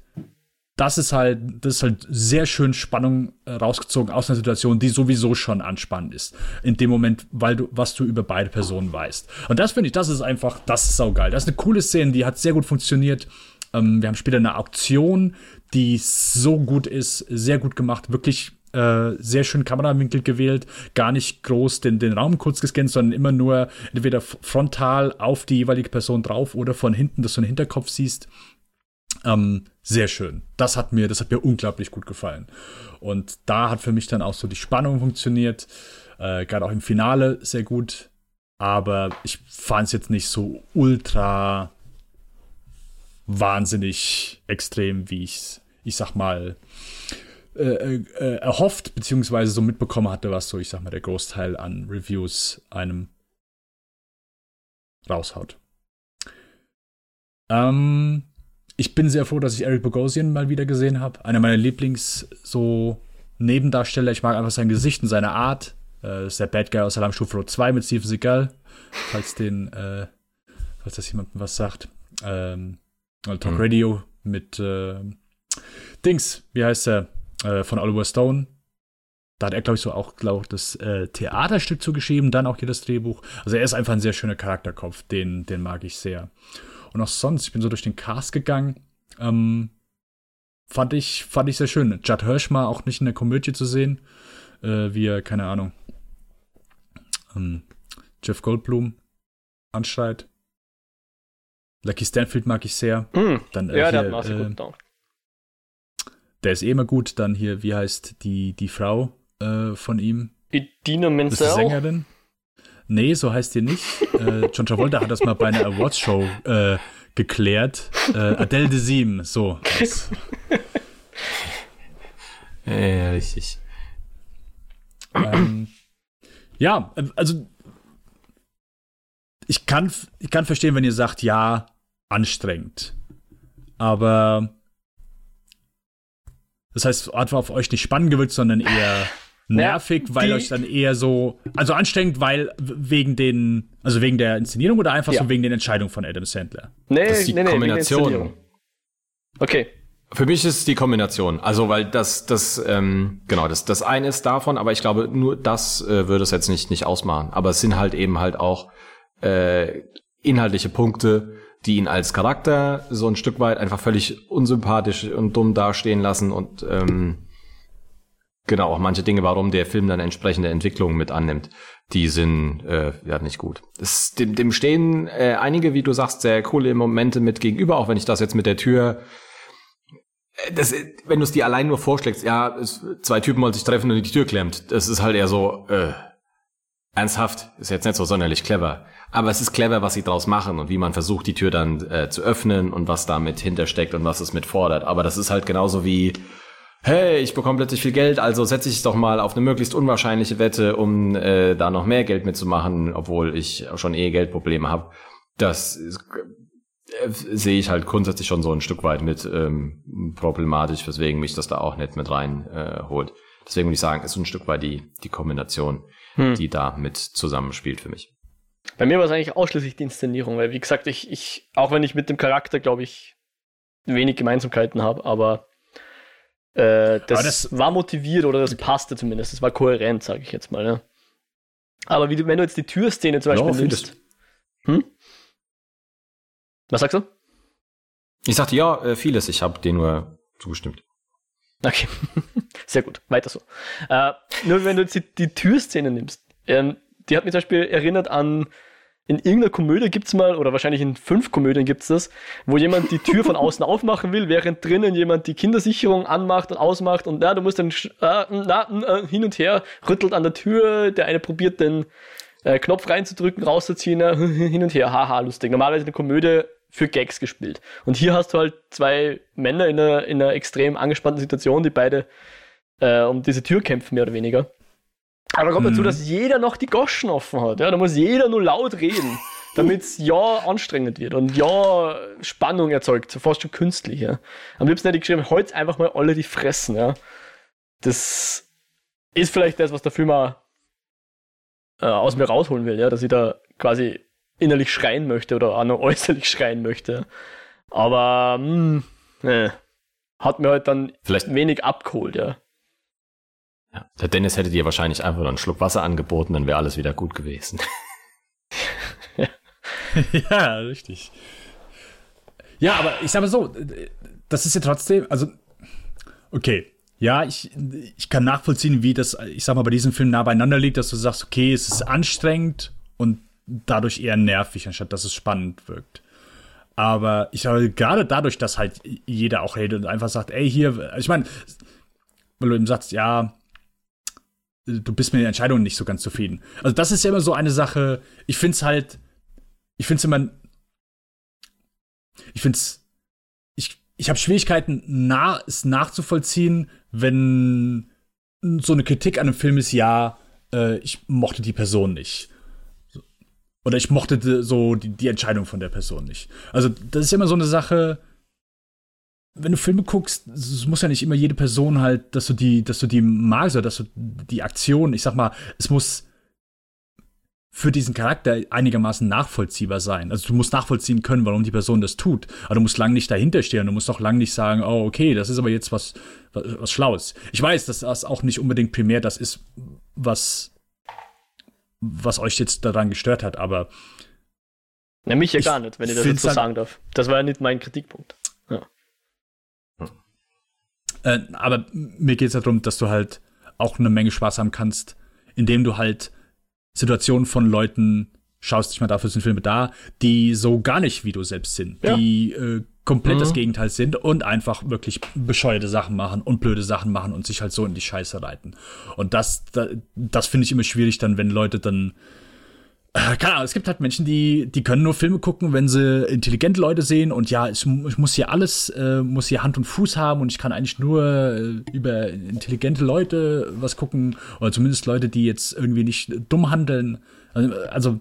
Das ist halt, das ist halt sehr schön Spannung äh, rausgezogen aus einer Situation, die sowieso schon anspannend ist. In dem Moment, weil du, was du über beide Personen weißt. Und das finde ich, das ist einfach, das ist saugeil. Das ist eine coole Szene, die hat sehr gut funktioniert. Ähm, wir haben später eine Auktion, die so gut ist, sehr gut gemacht, wirklich äh, sehr schön Kamerawinkel gewählt, gar nicht groß den, den Raum kurz gescannt, sondern immer nur entweder frontal auf die jeweilige Person drauf oder von hinten, dass du einen Hinterkopf siehst. Ähm, sehr schön. Das hat mir, das hat mir unglaublich gut gefallen. Und da hat für mich dann auch so die Spannung funktioniert. Äh, Gerade auch im Finale sehr gut. Aber ich fand es jetzt nicht so ultra wahnsinnig extrem, wie ich ich sag mal, äh, äh, erhofft, beziehungsweise so mitbekommen hatte, was so, ich sag mal, der Großteil an Reviews einem raushaut. Ähm, ich bin sehr froh, dass ich Eric Bogosian mal wieder gesehen habe. Einer meiner Lieblings so Nebendarsteller. Ich mag einfach sein Gesicht und seine Art. Äh, das ist der Bad Guy aus Alarm Stufe Rot 2 mit Steven Seagal. Falls den, äh, falls das jemandem was sagt. Ähm, Talk Mhm. Radio mit äh, Dings, wie heißt er? Äh, von Oliver Stone. da hat er, glaube ich, so auch, glaube das äh, Theaterstück zugeschrieben, dann auch hier das Drehbuch. Also er ist einfach ein sehr schöner Charakterkopf, den, den mag ich sehr. Und auch sonst, ich bin so durch den Cast gegangen, ähm, fand ich, fand ich sehr schön. Judd Hirsch mal auch nicht in der Komödie zu sehen, äh, wie er, keine Ahnung, ähm, Jeff Goldblum anschreit. Lucky Stanfield mag ich sehr. Mm, Dann, äh, ja, hier, der hat mir äh, gut da. Der ist eh immer gut. Dann hier, wie heißt die, die Frau äh, von ihm? Idina Ist die Menzel. Sängerin? Nee, so heißt die nicht. äh, John Travolta hat das mal bei einer Awards-Show äh, geklärt. Äh, Adele de Sim, so. Ja, richtig. ähm, ja, äh, also ich kann, ich kann verstehen, wenn ihr sagt, ja, anstrengend. Aber das heißt, hat auf euch nicht spannend gewirkt, sondern eher nervig, weil die- euch dann eher so, also anstrengend, weil wegen den, also wegen der Inszenierung oder einfach Ja. so wegen den Entscheidungen von Adam Sandler. Nee, Das ist die nee, nee, wegen der Kombination. Inszenierung. Okay. Für mich ist es die Kombination. Also, weil das, das, ähm, genau, das, das eine ist davon, aber ich glaube, nur das äh, würde es jetzt nicht, nicht ausmachen. Aber es sind halt eben halt auch äh, inhaltliche Punkte, die ihn als Charakter so ein Stück weit einfach völlig unsympathisch und dumm dastehen lassen und ähm, genau auch manche Dinge, warum der Film dann entsprechende Entwicklungen mit annimmt, die sind äh, ja nicht gut. Es, dem, dem stehen äh, einige, wie du sagst, sehr coole Momente mit gegenüber, auch wenn ich das jetzt mit der Tür äh, das, wenn du es dir allein nur vorschlägst, ja, zwei Typen wollen sich treffen und die Tür klemmt, das ist halt eher so, äh, ernsthaft, ist jetzt nicht so sonderlich clever. Aber es ist clever, was sie draus machen und wie man versucht, die Tür dann äh, zu öffnen und was damit hintersteckt und was es mit fordert. Aber das ist halt genauso wie, hey, ich bekomme plötzlich viel Geld, also setze ich doch mal auf eine möglichst unwahrscheinliche Wette, um äh, da noch mehr Geld mitzumachen, obwohl ich schon eh Geldprobleme habe. Das ist, äh, sehe ich halt grundsätzlich schon so ein Stück weit mit ähm, problematisch, weswegen mich das da auch nicht mit rein äh, holt. Deswegen würde ich sagen, ist ein Stück weit die, die Kombination, Hm. die da mit zusammenspielt für mich. Bei mir war es eigentlich ausschließlich die Inszenierung, weil wie gesagt, ich, ich auch wenn ich mit dem Charakter, glaube ich, wenig Gemeinsamkeiten habe, aber äh, das, Aber das- war motiviert oder das passte zumindest. Das war kohärent, sage ich jetzt mal. Ne? Aber wie du, wenn du jetzt die Türszene zum Ja, Beispiel vieles. nimmst. Hm? Was sagst du? Ich sagte ja, äh, vieles, ich habe dir nur zugestimmt. Okay, [laughs] sehr gut, weiter so. Äh, nur wenn du jetzt die, die Türszene nimmst, ähm, die hat mich zum Beispiel erinnert an, in irgendeiner Komödie gibt's mal, oder wahrscheinlich in fünf Komödien gibt's das, wo jemand die Tür von außen [laughs] aufmachen will, während drinnen jemand die Kindersicherung anmacht und ausmacht und na, du musst dann äh, na, äh, hin und her, rüttelt an der Tür, der eine probiert den äh, Knopf reinzudrücken, rauszuziehen, äh, [laughs] hin und her, haha, lustig. Normalerweise eine Komödie für Gags gespielt. Und hier hast du halt zwei Männer in einer, in einer extrem angespannten Situation, die beide äh, um diese Tür kämpfen, mehr oder weniger. Aber da kommt dazu, Mhm. dass jeder noch die Goschen offen hat. Ja? Da muss jeder nur laut reden, damit es ja anstrengend wird und ja Spannung erzeugt, so fast schon künstlich. Ja? Am liebsten hätte ich geschrieben, heute einfach mal alle die fressen. Ja? Das ist vielleicht das, was der Film auch, äh, aus mir rausholen will, ja? dass ich da quasi innerlich schreien möchte oder auch noch [laughs] äußerlich schreien möchte. Aber mh, ne, hat mir halt dann Vielleicht, wenig abgeholt, ja. ja, der Dennis hätte dir wahrscheinlich einfach nur einen Schluck Wasser angeboten, dann wäre alles wieder gut gewesen. [laughs] ja, richtig. Ja, aber ich sage mal so, das ist ja trotzdem, also, okay, ja, ich, ich kann nachvollziehen, wie das, ich sag mal, bei diesem Film nah beieinander liegt, dass du sagst, okay, es ist anstrengend und dadurch eher nervig, anstatt dass es spannend wirkt. Aber ich sage, gerade dadurch, dass halt jeder auch redet und einfach sagt, ey, hier, ich meine, weil du eben sagst, ja, du bist mit den Entscheidungen nicht so ganz zufrieden. Also, das ist ja immer so eine Sache, ich finde es halt, ich finde es immer, ich finde es, ich, ich habe Schwierigkeiten, nah, es nachzuvollziehen, wenn so eine Kritik an einem Film ist, ja, äh, ich mochte die Person nicht. Oder ich mochte so die, die Entscheidung von der Person nicht. Also, das ist immer so eine Sache, wenn du Filme guckst, es muss ja nicht immer jede Person halt, dass du die, dass du die magst oder dass du die Aktion, ich sag mal, es muss für diesen Charakter einigermaßen nachvollziehbar sein. Also du musst nachvollziehen können, warum die Person das tut. Aber du musst lang nicht dahinter stehen. Du musst auch lang nicht sagen, oh, okay, das ist aber jetzt was, was, was Schlaues. Ich weiß, dass das auch nicht unbedingt primär das ist, was, was euch jetzt daran gestört hat, aber. Na, mich ja gar nicht, wenn ich das jetzt so sagen darf. Das war ja nicht mein Kritikpunkt. Ja. Äh, aber mir geht es darum, dass du halt auch eine Menge Spaß haben kannst, indem du halt Situationen von Leuten schaust dich mal dafür sind Filme da, die so gar nicht wie du selbst sind, ja. die äh, komplett mhm. das Gegenteil sind und einfach wirklich bescheuerte Sachen machen und blöde Sachen machen und sich halt so in die Scheiße reiten. Und das, das, das finde ich immer schwierig dann, wenn Leute dann äh, keine Ahnung, es gibt halt Menschen, die, die können nur Filme gucken, wenn sie intelligente Leute sehen und ja, ich, ich muss hier alles, äh, muss hier Hand und Fuß haben und ich kann eigentlich nur äh, über intelligente Leute was gucken oder zumindest Leute, die jetzt irgendwie nicht dumm handeln. Also, also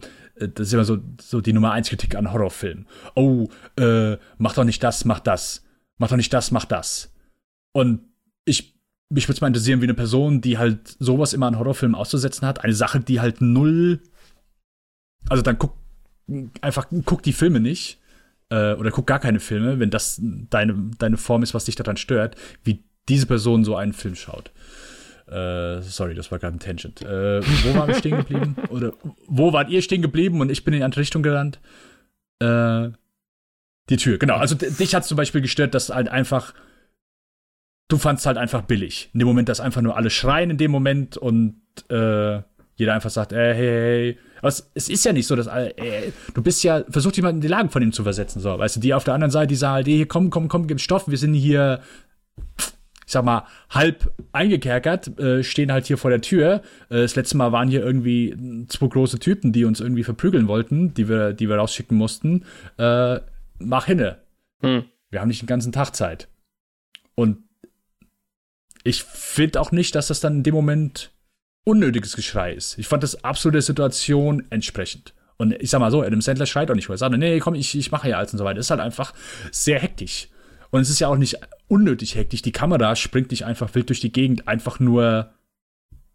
das ist immer so, so die Nummer eins Kritik an Horrorfilmen. Oh, äh, mach doch nicht das, mach das. Mach doch nicht das, mach das. Und ich, mich würde es mal interessieren, wie eine Person, die halt sowas immer an Horrorfilmen auszusetzen hat, eine Sache, die halt null also dann guck einfach guck die Filme nicht äh, oder guck gar keine Filme, wenn das deine, deine Form ist, was dich daran stört, wie diese Person so einen Film schaut. Äh, sorry, das war gerade ein Tangent. Äh, wo waren wir stehen geblieben? Oder wo wart ihr stehen geblieben und ich bin in die andere Richtung gerannt? Äh, die Tür, genau. Also dich hat zum Beispiel gestört, dass halt einfach du fandst halt einfach billig. In dem Moment, dass einfach nur alle schreien in dem Moment und äh, jeder einfach sagt, äh, hey, hey, hey. Aber es, es, ist ja nicht so, dass äh, du bist ja, versucht jemanden in die Lagen von ihm zu versetzen, so. Weißt du, die auf der anderen Seite, die sagen halt, hey, komm, komm, komm, gib Stoff, wir sind hier, ich sag mal, halb eingekerkert, äh, stehen halt hier vor der Tür. Äh, das letzte Mal waren hier irgendwie zwei große Typen, die uns irgendwie verprügeln wollten, die wir, die wir rausschicken mussten. Äh, mach hinne. Hm. Wir haben nicht den ganzen Tag Zeit. Und ich finde auch nicht, dass das dann in dem Moment unnötiges Geschrei ist. Ich fand das absolut der Situation entsprechend. Und ich sag mal so, Adam Sandler schreit auch nicht, weil er sagt, nee, komm, ich, ich mache ja alles und so weiter. Das ist halt einfach sehr hektisch. Und es ist ja auch nicht unnötig hektisch. Die Kamera springt nicht einfach wild durch die Gegend, einfach nur,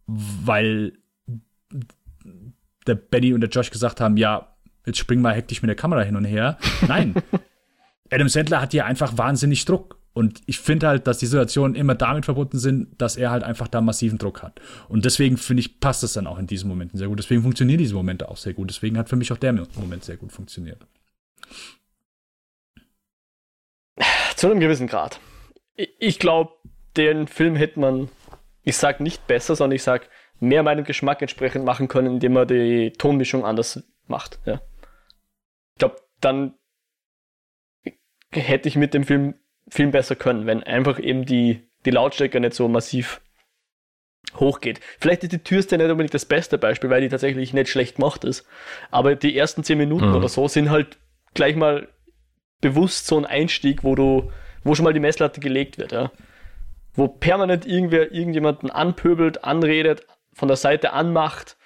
weil der Benny und der Josh gesagt haben, ja, jetzt spring mal hektisch mit der Kamera hin und her. Nein. [laughs] Adam Sandler hat hier einfach wahnsinnig Druck. Und ich finde halt, dass die Situationen immer damit verbunden sind, dass er halt einfach da massiven Druck hat. Und deswegen finde ich, passt es dann auch in diesen Momenten sehr gut. Deswegen funktionieren diese Momente auch sehr gut. Deswegen hat für mich auch der Moment sehr gut funktioniert. Zu einem gewissen Grad. Ich glaube, den Film hätte man, ich sag nicht besser, sondern ich sag mehr meinem Geschmack entsprechend machen können, indem man die Tonmischung anders macht. Ja. Ich glaube, dann hätte ich mit dem Film viel besser können, wenn einfach eben die, die Lautstärke nicht so massiv hochgeht. Vielleicht ist die Türste nicht unbedingt das beste Beispiel, weil die tatsächlich nicht schlecht gemacht ist. Aber die ersten zehn Minuten mhm. oder so sind halt gleich mal bewusst so ein Einstieg, wo du, wo schon mal die Messlatte gelegt wird, ja. Wo permanent irgendwer irgendjemanden anpöbelt, anredet, von der Seite anmacht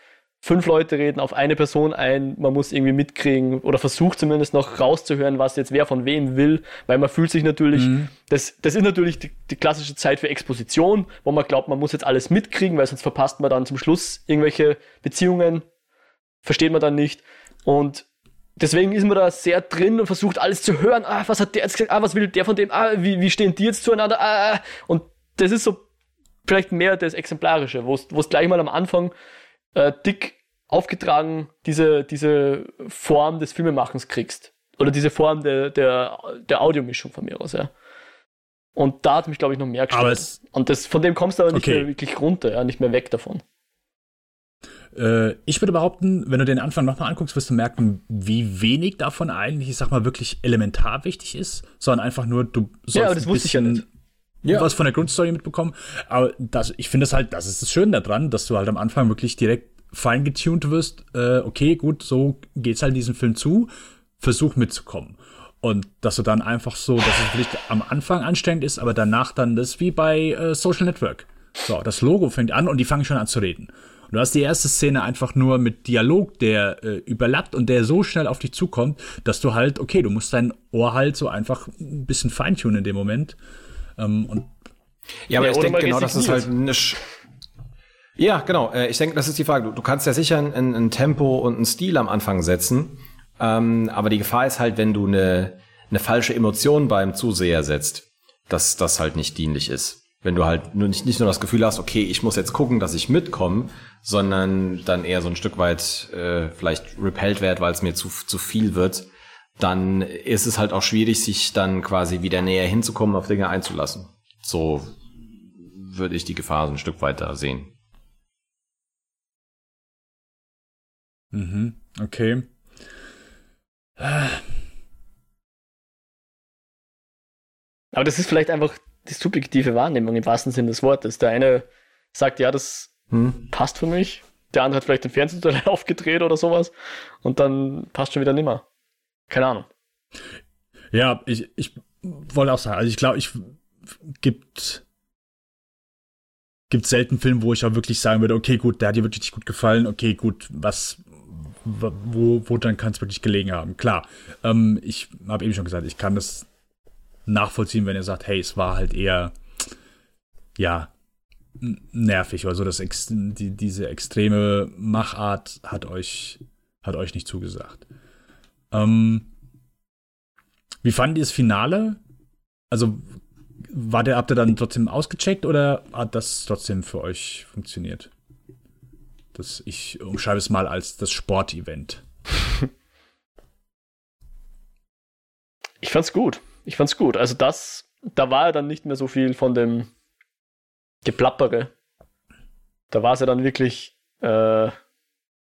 fünf Leute reden auf eine Person ein, man muss irgendwie mitkriegen oder versucht zumindest noch rauszuhören, was jetzt wer von wem will, weil man fühlt sich natürlich, mhm. das, das ist natürlich die, die, klassische Zeit für Exposition, wo man glaubt, man muss jetzt alles mitkriegen, weil sonst verpasst man dann zum Schluss irgendwelche Beziehungen, versteht man dann nicht und deswegen ist man da sehr drin und versucht alles zu hören, ah, was hat der jetzt gesagt, ah, was will der von dem, ah, wie, wie stehen die jetzt zueinander, ah, ah. und das ist so vielleicht mehr das Exemplarische, wo es gleich mal am Anfang äh, dick aufgetragen diese, diese Form des Filmemachens kriegst. Oder diese Form der, der, der Audiomischung von mir aus, ja. Und da hat mich, glaube ich, noch mehr gestört. Und das, von dem kommst du aber nicht okay. mehr wirklich runter, ja, nicht mehr weg davon. Äh, ich würde behaupten, wenn du den Anfang nochmal anguckst, wirst du merken, wie wenig davon eigentlich, ich sag mal, wirklich elementar wichtig ist, sondern einfach nur, du sollst ja, das ein wusste bisschen ich ja nicht ja. was von der Grundstory mitbekommen. Aber das, ich finde es halt, das ist das Schöne daran, dass du halt am Anfang wirklich direkt fein getuned wirst. Äh, okay, gut, so geht's halt in diesem Film zu. Versuch mitzukommen. Und dass du dann einfach so, dass es vielleicht am Anfang anstrengend ist, aber danach dann das wie bei äh, Social Network. So, das Logo fängt an und die fangen schon an zu reden. Und du hast die erste Szene einfach nur mit Dialog, der äh, überlappt und der so schnell auf dich zukommt, dass du halt, okay, du musst dein Ohr halt so einfach ein bisschen feintunen in dem Moment. Ähm, und ja, aber ja, ich denke genau, dass es halt eine Sch Ja, genau. Äh, ich denke, das ist die Frage. Du, du kannst ja sicher ein, ein, Tempo und ein Stil am Anfang setzen. Ähm, aber die Gefahr ist halt, wenn du eine, eine falsche Emotion beim Zuseher setzt, dass das halt nicht dienlich ist. Wenn du halt nur nicht, nicht nur das Gefühl hast, okay, ich muss jetzt gucken, dass ich mitkomme, sondern dann eher so ein Stück weit äh, vielleicht repelled werd, weil es mir zu, zu viel wird, dann ist es halt auch schwierig, sich dann quasi wieder näher hinzukommen, auf Dinge einzulassen. So würde ich die Gefahr so ein Stück weiter sehen. Mhm, okay. Aber das ist vielleicht einfach die subjektive Wahrnehmung im wahrsten Sinne des Wortes. Der eine sagt, ja, das hm. passt für mich. Der andere hat vielleicht den Fernseher [laughs] aufgedreht oder sowas. Und dann passt schon wieder nimmer. Keine Ahnung. Ja, ich, ich wollte auch sagen, also ich glaube, ich gibt gibt selten Filme, wo ich auch wirklich sagen würde, okay, gut, der hat dir wirklich gut gefallen, okay, gut, was wo, wo dann kann es wirklich gelegen haben. Klar, ähm, ich habe eben schon gesagt, ich kann das nachvollziehen, wenn ihr sagt, hey, es war halt eher, ja, nervig oder so. Das die, diese extreme Machart hat euch, hat euch nicht zugesagt. Ähm, wie fandet ihr das Finale? Also, war der, habt ihr dann trotzdem ausgecheckt oder hat das trotzdem für euch funktioniert? Das, ich umschreibe es mal als das Sportevent. [laughs] Ich fand's gut. Ich fand's gut. Also das, da war ja dann nicht mehr so viel von dem Geplappere. Da war es ja dann wirklich, äh,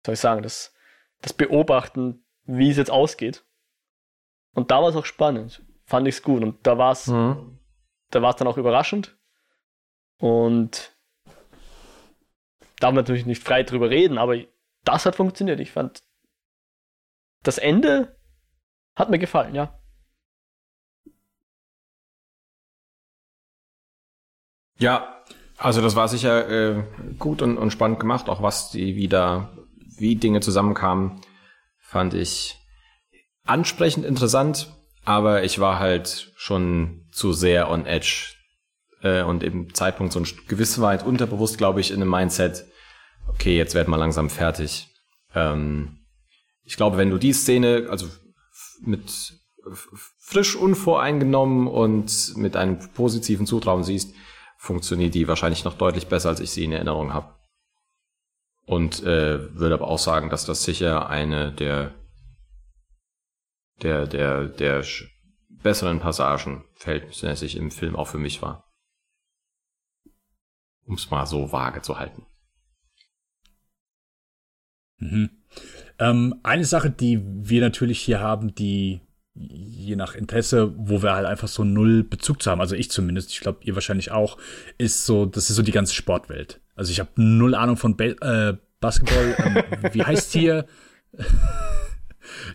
soll ich sagen, das, das Beobachten, wie es jetzt ausgeht. Und da war es auch spannend. Fand ich's gut. Und da war es, mhm. da war es dann auch überraschend. Und darf man natürlich nicht frei drüber reden, aber das hat funktioniert. Ich fand, das Ende hat mir gefallen, ja. Ja, also das war sicher äh, gut und, und spannend gemacht, auch was die wieder, wie Dinge zusammenkamen, fand ich ansprechend interessant, aber ich war halt schon zu sehr on edge äh, und im Zeitpunkt so ein gewiss weit unterbewusst, glaube ich, in einem Mindset, okay, jetzt werden wir langsam fertig. Ähm, ich glaube, wenn du die Szene, also mit frisch unvoreingenommen und mit einem positiven Zutrauen siehst, funktioniert die wahrscheinlich noch deutlich besser, als ich sie in Erinnerung habe. Und äh, würde aber auch sagen, dass das sicher eine der der der der besseren Passagen verhältnismäßig im Film auch für mich war. Um es mal so vage zu halten. Mhm. Ähm, eine Sache, die wir natürlich hier haben, die je nach Interesse, wo wir halt einfach so null Bezug zu haben, also ich zumindest, ich glaube ihr wahrscheinlich auch, ist so, das ist so die ganze Sportwelt. Also ich habe null Ahnung von Ba äh, Basketball. ähm, [laughs] wie heißt hier?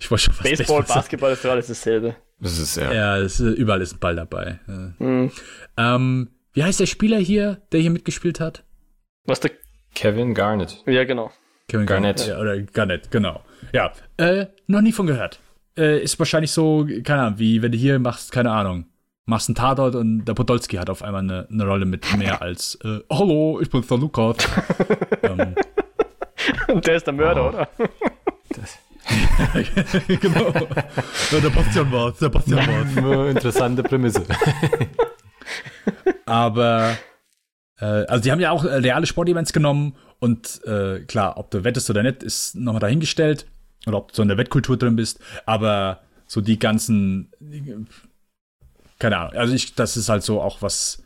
ich wollte schon was Baseball, Basketball ist doch alles dasselbe. Das ist ja. Ja, ist, überall ist ein Ball dabei. Mhm. Ähm, wie heißt der Spieler hier, der hier mitgespielt hat? Was der Kevin Garnett. Ja, genau. Kevin Garnett. Garnett. Ja, oder Garnett, genau. Ja, äh, noch nie von gehört äh, ist wahrscheinlich so, keine Ahnung, wie wenn du hier machst, keine Ahnung, machst einen Tatort und der Podolski hat auf einmal eine, eine Rolle mit mehr als äh, Hallo, ich bin der Lukas. [laughs] ähm. Und der ist der Mörder, oh. oder? [laughs] genau. Ja, der Bastian war's, der Bastian war's. Interessante Prämisse. [laughs] Aber äh, also die haben ja auch äh, reale Sportevents genommen und äh, klar, ob du wettest oder nicht, ist nochmal dahingestellt oder ob du so in der Wettkultur drin bist, aber so die ganzen, keine Ahnung, also ich, das ist halt so auch was,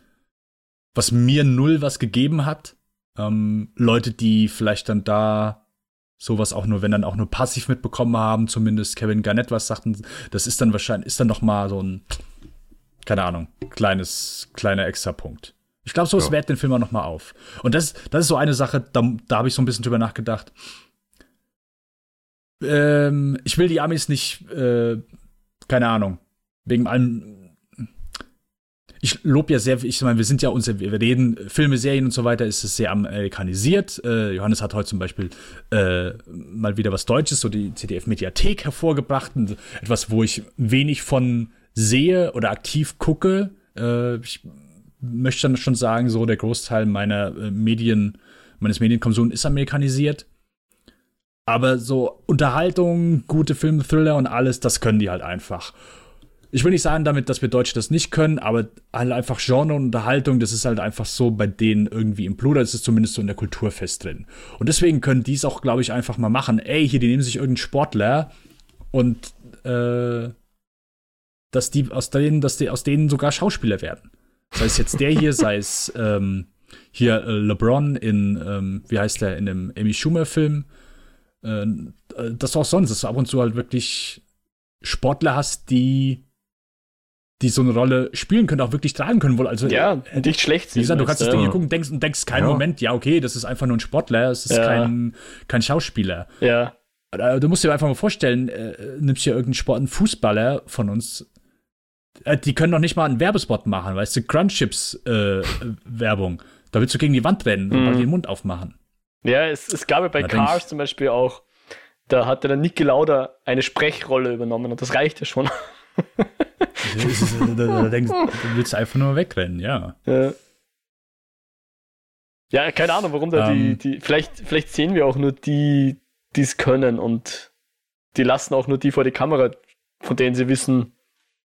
was mir null was gegeben hat. Ähm, Leute, die vielleicht dann da sowas auch nur, wenn dann auch nur passiv mitbekommen haben, zumindest Kevin Garnett was sagten, das ist dann wahrscheinlich, ist dann noch mal so ein, keine Ahnung, kleines, kleiner Extrapunkt. Ich glaube, so ja. wert den Film auch noch mal auf. Und das, das ist so eine Sache, da, da habe ich so ein bisschen drüber nachgedacht ähm, ich will die Amis nicht, äh, keine Ahnung, wegen allem. Ich lobe ja sehr, ich meine, wir sind ja uns, wir reden Filme, Serien und so weiter, ist es sehr amerikanisiert. Äh, Johannes hat heute zum Beispiel äh, mal wieder was Deutsches, so die CDF-Mediathek hervorgebracht, etwas, wo ich wenig von sehe oder aktiv gucke. Äh, ich möchte dann schon sagen, so der Großteil meiner äh, Medien meines Medienkonsums ist amerikanisiert. Aber so Unterhaltung, gute Filme, Thriller und alles, das können die halt einfach. Ich will nicht sagen damit, dass wir Deutsche das nicht können, aber halt einfach Genre und Unterhaltung, das ist halt einfach so bei denen irgendwie im Blut, das ist zumindest so in der Kultur fest drin. Und deswegen können die es auch, glaube ich, einfach mal machen. Ey, hier, die nehmen sich irgendeinen Sportler und äh, dass die aus denen, dass die aus denen sogar Schauspieler werden. Sei es jetzt der hier, sei es ähm, hier äh, LeBron in, ähm, wie heißt der, in dem Amy Schumer-Film. Äh, das auch sonst, dass du ab und zu halt wirklich Sportler hast, die die so eine Rolle spielen können, auch wirklich tragen können wohl. Also ja, nicht schlecht. Wie gesagt, du kannst das Ding hier gucken, denkst und denkst keinen ja. Moment, ja okay, das ist einfach nur ein Sportler, es ist ja. kein kein Schauspieler. Ja. Du musst dir einfach mal vorstellen, äh, nimmst hier irgendeinen Sport, einen Fußballer von uns, äh, die können doch nicht mal einen Werbespot machen, weißt du, Crunchips äh, Werbung. Da willst du gegen die Wand rennen und mhm. mal den Mund aufmachen. Ja, es, es gab ja bei da Cars zum Beispiel auch, da hatte der Niki Lauda eine Sprechrolle übernommen und das reicht ja schon. [laughs] da, da, denkst, du willst einfach nur wegrennen, ja. Ja, ja keine Ahnung, warum da um, die, ähm. die, vielleicht, vielleicht sehen wir auch nur die, die es können und die lassen auch nur die vor die Kamera, von denen sie wissen,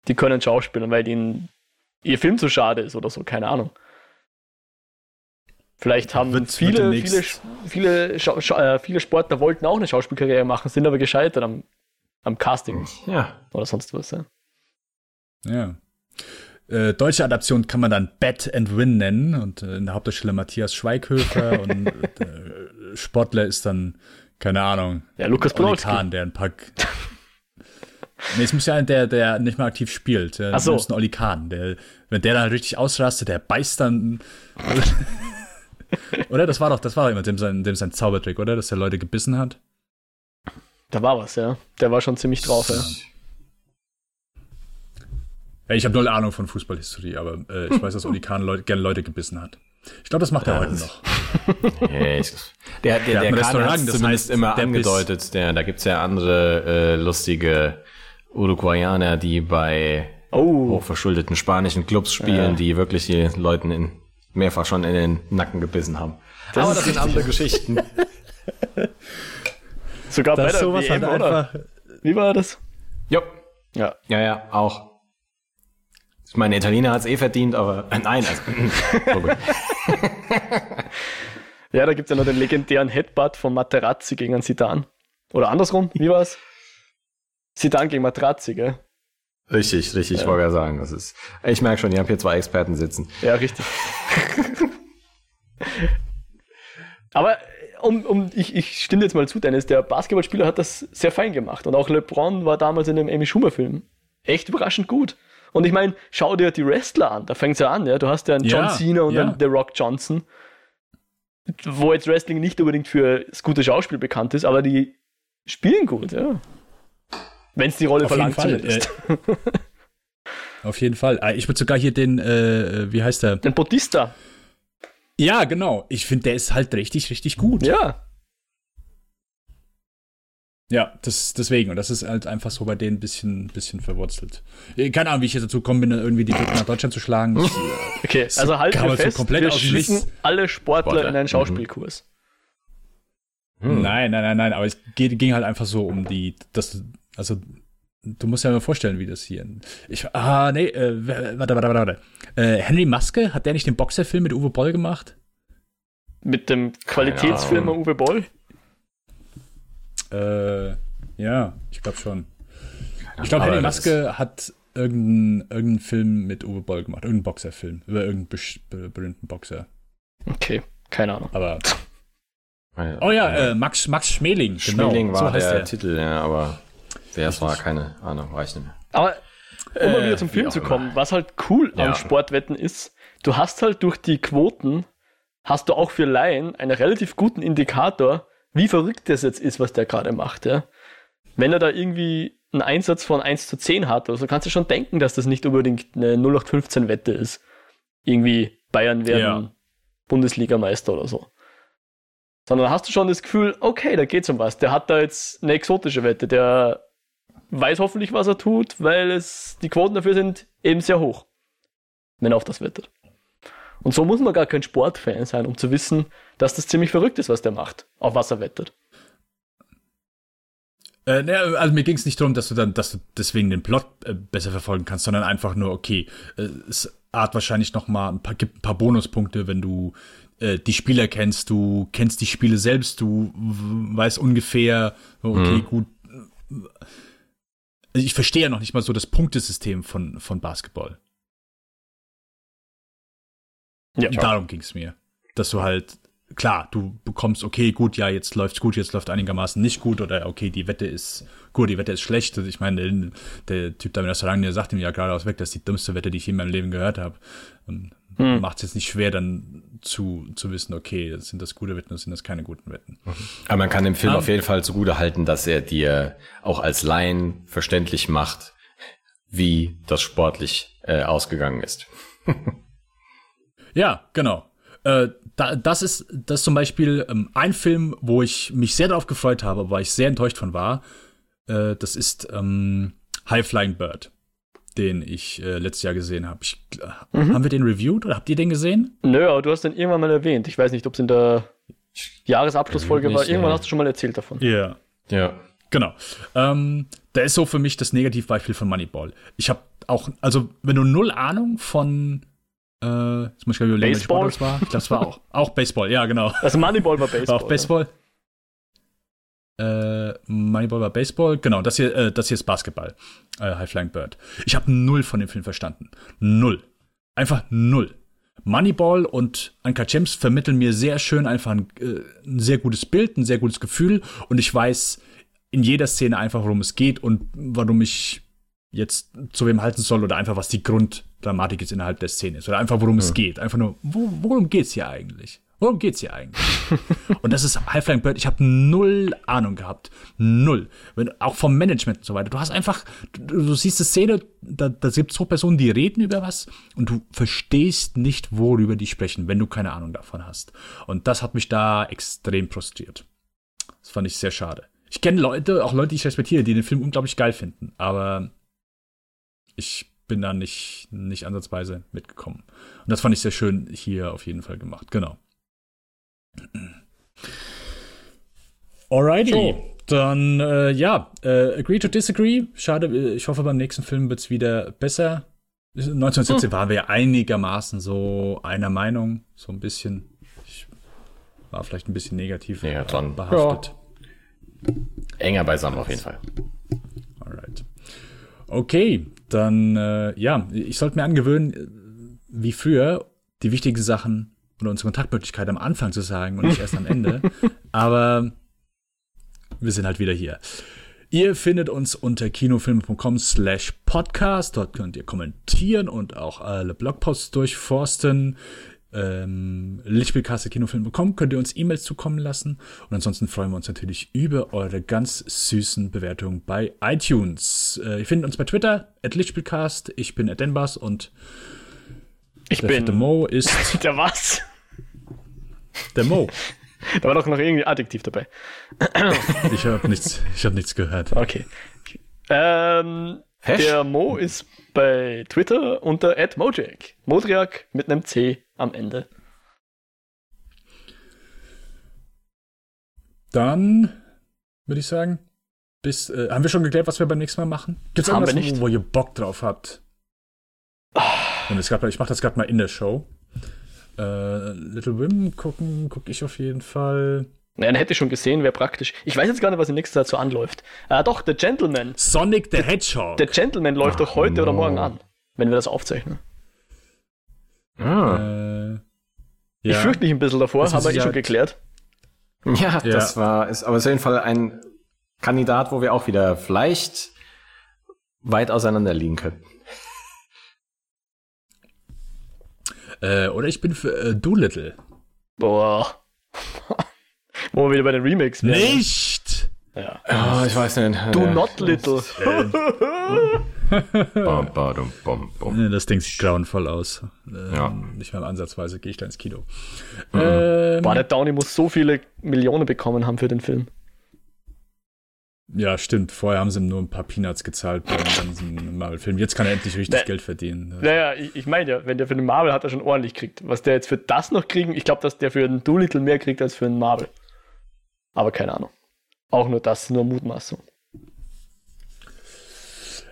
die können schauspielen, weil ihnen ihr Film zu schade ist oder so, keine Ahnung. Vielleicht haben wird, viele, viele, viele, Scha Scha äh, viele Sportler wollten auch eine Schauspielkarriere machen, sind aber gescheitert am, am Casting. Ja. Oder sonst was, ja. Ja. Äh, deutsche Adaption kann man dann Bet and Win nennen und äh, in der Hauptdarsteller Matthias Schweighöfer [laughs] und äh, Sportler ist dann, keine Ahnung, ja, Lukas. Kahn, der ein Pack. nee, es muss ja ein, der, der nicht mehr aktiv spielt. Ach so. Das ist ein Oli Kahn. Der, wenn der dann richtig ausrastet, der beißt dann. [laughs] oder? Das war doch, das war immer dem sein, dem sein Zaubertrick, oder? Dass der Leute gebissen hat. Da war was, ja. Der war schon ziemlich drauf, ja. ja ich habe null Ahnung von Fußballhistorie, aber äh, ich weiß, dass Oli Kahn Leute, gerne Leute gebissen hat. Ich glaube, das macht er ja, heute noch. [laughs] der, der, der, der Kahn hat zumindest heißt, immer angedeutet. Der, da gibt's ja andere äh, lustige Uruguayaner, die bei oh. hochverschuldeten spanischen Clubs spielen, ja. die wirklich die Leuten in, mehrfach schon in den Nacken gebissen haben. Das Aber das sind andere Geschichten. [laughs] Sogar das bei der sowas WM, halt oder? Einfach Wie war das? Jo. Ja. Ja, ja, auch. Ich meine, Italiener hat es eh verdient, aber äh, nein, also. [laughs] oh ja, da gibt es ja noch den legendären Headbutt von Materazzi gegen Sidan. Oder andersrum, wie war's? Sidan gegen Materazzi, gell? Richtig, richtig, ja. ich wollte ja sagen. Das ist, ich merke schon, ihr habt hier zwei Experten sitzen. Ja, richtig. Aber um, um, ich, ich stimme jetzt mal zu, Dennis, der Basketballspieler hat das sehr fein gemacht. Und auch LeBron war damals in dem Amy Schumer-Film echt überraschend gut. Und ich meine, schau dir die Wrestler an, da fängt es ja an, ja. Du hast ja einen ja, John Cena und ja. einen The Rock Johnson, wo jetzt Wrestling nicht unbedingt für das gute Schauspiel bekannt ist, aber die spielen gut, ja. Wenn es die Rolle Auf verlangt zumindest. Äh, [laughs] auf jeden Fall. Ah, ich würde sogar hier den, äh, wie heißt der? Den Bautista. Ja, genau. Ich finde, der ist halt richtig, richtig gut. Ja. Ja, das, deswegen. Und das ist halt einfach so bei denen ein bisschen, bisschen verwurzelt. Äh, keine Ahnung, wie ich jetzt dazu kommen bin, irgendwie die Gegner nach Deutschland zu schlagen. Das, [laughs] okay, also halt wir fest, so komplett wir schicken alle Sportler, Sportler, in einen Schauspielkurs. Hm. Nein, nein, nein, nein, aber es ging halt einfach so um die, das, also du musst ja mal vorstellen, wie das hier. Ich, ah, nee, äh, warte, warte, warte, warte. Äh, Henry Maske, hat der nicht den Boxerfilm mit Uwe Boll gemacht? Mit dem Qualitätsfilmer Uwe Boll? Äh, ja, ich glaube schon. Ich glaube, Henry Maske hat irgendeinen irgendein Film mit Uwe Boll gemacht, irgendeinen Boxerfilm über irgendeinen berühmten Boxer. Okay, keine Ahnung. Aber. Oh ja, äh, Max, Max Schmeling. Genau, Schmeling war so der, der Titel, ja, aber wer es war, keine Ahnung, weiß nicht mehr. Aber um mal wieder zum Film zu kommen, was halt cool ja. am Sportwetten ist, du hast halt durch die Quoten, hast du auch für Laien einen relativ guten Indikator, wie verrückt das jetzt ist, was der gerade macht, ja. Wenn er da irgendwie einen Einsatz von 1 zu 10 hat, also kannst du schon denken, dass das nicht unbedingt eine 0815-Wette ist. Irgendwie Bayern werden ja. Bundesligameister oder so. Sondern hast du schon das Gefühl, okay, da geht's um was. Der hat da jetzt eine exotische Wette, der weiß hoffentlich, was er tut, weil es die Quoten dafür sind eben sehr hoch. Wenn er auf das wettet. Und so muss man gar kein Sportfan sein, um zu wissen, dass das ziemlich verrückt ist, was der macht, auf was er wettet. Äh, ne, also mir ging es nicht darum, dass du dann, dass du deswegen den Plot äh, besser verfolgen kannst, sondern einfach nur, okay, äh, es hat wahrscheinlich noch mal ein paar, gibt ein paar Bonuspunkte, wenn du äh, die Spieler kennst, du kennst die Spiele selbst, du weißt ungefähr, okay, mhm. gut. Ich verstehe ja noch nicht mal so das Punktesystem von, von Basketball. Ja, Darum ging es mir. Dass du halt klar, du bekommst, okay, gut, ja, jetzt läuft's gut, jetzt läuft einigermaßen nicht gut oder okay, die Wette ist gut, die Wette ist schlecht. Ich meine, der Typ da im Restaurant, der sagt ihm ja geradeaus weg, das ist die dümmste Wette, die ich in meinem Leben gehört habe. Hm. Macht es jetzt nicht schwer, dann zu, zu wissen, okay, sind das gute Wetten oder sind das keine guten Wetten. Aber man kann dem Film um, auf jeden Fall zugute halten, dass er dir auch als Laien verständlich macht, wie das sportlich äh, ausgegangen ist. [laughs] ja, genau. Äh, da, das ist das ist zum Beispiel ähm, ein Film, wo ich mich sehr darauf gefreut habe, weil ich sehr enttäuscht von war. Äh, das ist ähm, High Flying Bird, den ich äh, letztes Jahr gesehen habe. Mhm. Haben wir den reviewed oder habt ihr den gesehen? Nö, aber du hast den irgendwann mal erwähnt. Ich weiß nicht, ob es in der Jahresabschlussfolge war. Irgendwann ja. hast du schon mal erzählt davon. Ja. Yeah. Ja. Genau. Ähm, der ist so für mich das Negativbeispiel von Moneyball. Ich habe auch, also wenn du null Ahnung von äh, jetzt muss ich überlegen, Sport das war. Es war auch, auch Baseball, ja, genau. Also Moneyball war Baseball. War auch Baseball. Ja. Äh, Moneyball war Baseball, genau, das hier, äh, das hier ist Basketball. Äh, High Flying Bird. Ich habe null von dem Film verstanden. Null. Einfach null. Moneyball und Anka James vermitteln mir sehr schön einfach ein, äh, ein sehr gutes Bild, ein sehr gutes Gefühl und ich weiß in jeder Szene einfach, worum es geht und warum ich jetzt zu wem halten soll oder einfach was die Grunddramatik ist innerhalb der Szene ist oder einfach worum ja. es geht. Einfach nur, wo, worum geht's hier eigentlich? Worum geht's hier eigentlich? [laughs] und das ist High Flying Bird. Ich habe null Ahnung gehabt. Null. Wenn, auch vom Management und so weiter. Du hast einfach, du, du siehst die Szene, da, da gibt zwei Personen, die reden über was und du verstehst nicht, worüber die sprechen, wenn du keine Ahnung davon hast. Und das hat mich da extrem frustriert. Das fand ich sehr schade. Ich kenne Leute, auch Leute, die ich respektiere, die den Film unglaublich geil finden. Aber ich bin da nicht, nicht ansatzweise mitgekommen. Und das fand ich sehr schön hier auf jeden Fall gemacht. Genau. Alrighty. So. Dann, äh, ja, äh, agree to disagree. Schade, äh, ich hoffe, beim nächsten Film wird es wieder besser. 1917 hm. waren wir ja einigermaßen so einer Meinung, so ein bisschen. Ich war vielleicht ein bisschen negativ ja, dran. behaftet. Ja. Enger beisammen auf jeden Fall. Alright. Okay, dann, äh, ja, ich sollte mir angewöhnen, wie früher, die wichtigen Sachen oder unsere Kontaktmöglichkeit am Anfang zu sagen und nicht erst am Ende. [laughs] Aber wir sind halt wieder hier. Ihr findet uns unter kinofilme.com slash podcast. Dort könnt ihr kommentieren und auch alle Blogposts durchforsten ähm, Lichtspielkasse-Kinofilm.com könnt ihr uns E-Mails zukommen lassen. Und ansonsten freuen wir uns natürlich über eure ganz süßen Bewertungen bei iTunes. Äh, ihr findet uns bei Twitter, at Lichtspielcast. Ich bin at Denbas und ich der bin. Der Mo ist. [laughs] der was? Der Mo. [laughs] Da war doch noch irgendwie Adjektiv dabei. ich habe nichts, hab nichts gehört. Okay. Ähm, der Mo ist bei Twitter unter @mojak. Modriak mit einem C am Ende. Dann würde ich sagen, bis, äh, haben wir schon geklärt, was wir beim nächsten Mal machen? Gibt es irgendwas, wo, wo ihr Bock drauf habt? Und es gab, ich mache das gerade mal in der Show. Äh, Little Women gucken, gucke ich auf jeden Fall. Naja, dann hätte ich schon gesehen, wäre praktisch. Ich weiß jetzt gar nicht, was in nächster Zeit so anläuft. Äh, doch, The Gentleman. Sonic the Hedgehog. The Gentleman läuft Ach, doch heute no. oder morgen an, wenn wir das aufzeichnen. Ah. Äh, ich ja. fürchte mich ein bisschen davor, haben wir eh schon geklärt. Ja, ja, das war, ist aber auf jeden Fall ein Kandidat, wo wir auch wieder vielleicht weit auseinander liegen können. Äh, oder ich bin für äh, Doolittle. Boah. Wo wir wieder bei den Remakes wären. Nicht! Ja. Oh, ich weiß nicht. Do not little. bom, bom, bom, bom. Das Ding sieht grauenvoll aus. Ähm, ja. Nicht mal ansatzweise gehe ich da ins Kino. Mhm. Ähm, Boah, der Downey muss so viele Millionen bekommen haben für den Film. Ja, stimmt. Vorher haben sie ihm nur ein paar Peanuts gezahlt beim ganzen Marvel-Film. Jetzt kann er endlich richtig Ne- Geld verdienen. Naja, ich, ich meine ja, wenn der für den Marvel hat er schon ordentlich kriegt. Was der jetzt für das noch kriegen, ich glaube, dass der für einen Doolittle mehr kriegt als für einen Marvel. Aber keine Ahnung. Auch nur das, nur Mutmaßung.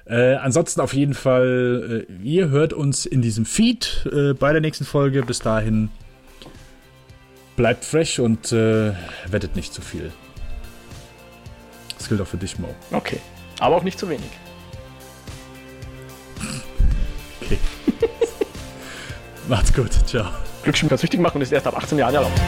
Äh, ansonsten auf jeden Fall, äh, ihr hört uns in diesem Feed äh, bei der nächsten Folge. Bis dahin bleibt fresh und äh, wettet nicht zu viel. Das gilt auch für dich, Mo. Okay. Aber auch nicht zu wenig. Okay. [laughs] Macht's gut. Ciao. Glücksspiel kann süchtig machen und ist erst ab 18 Jahren erlaubt.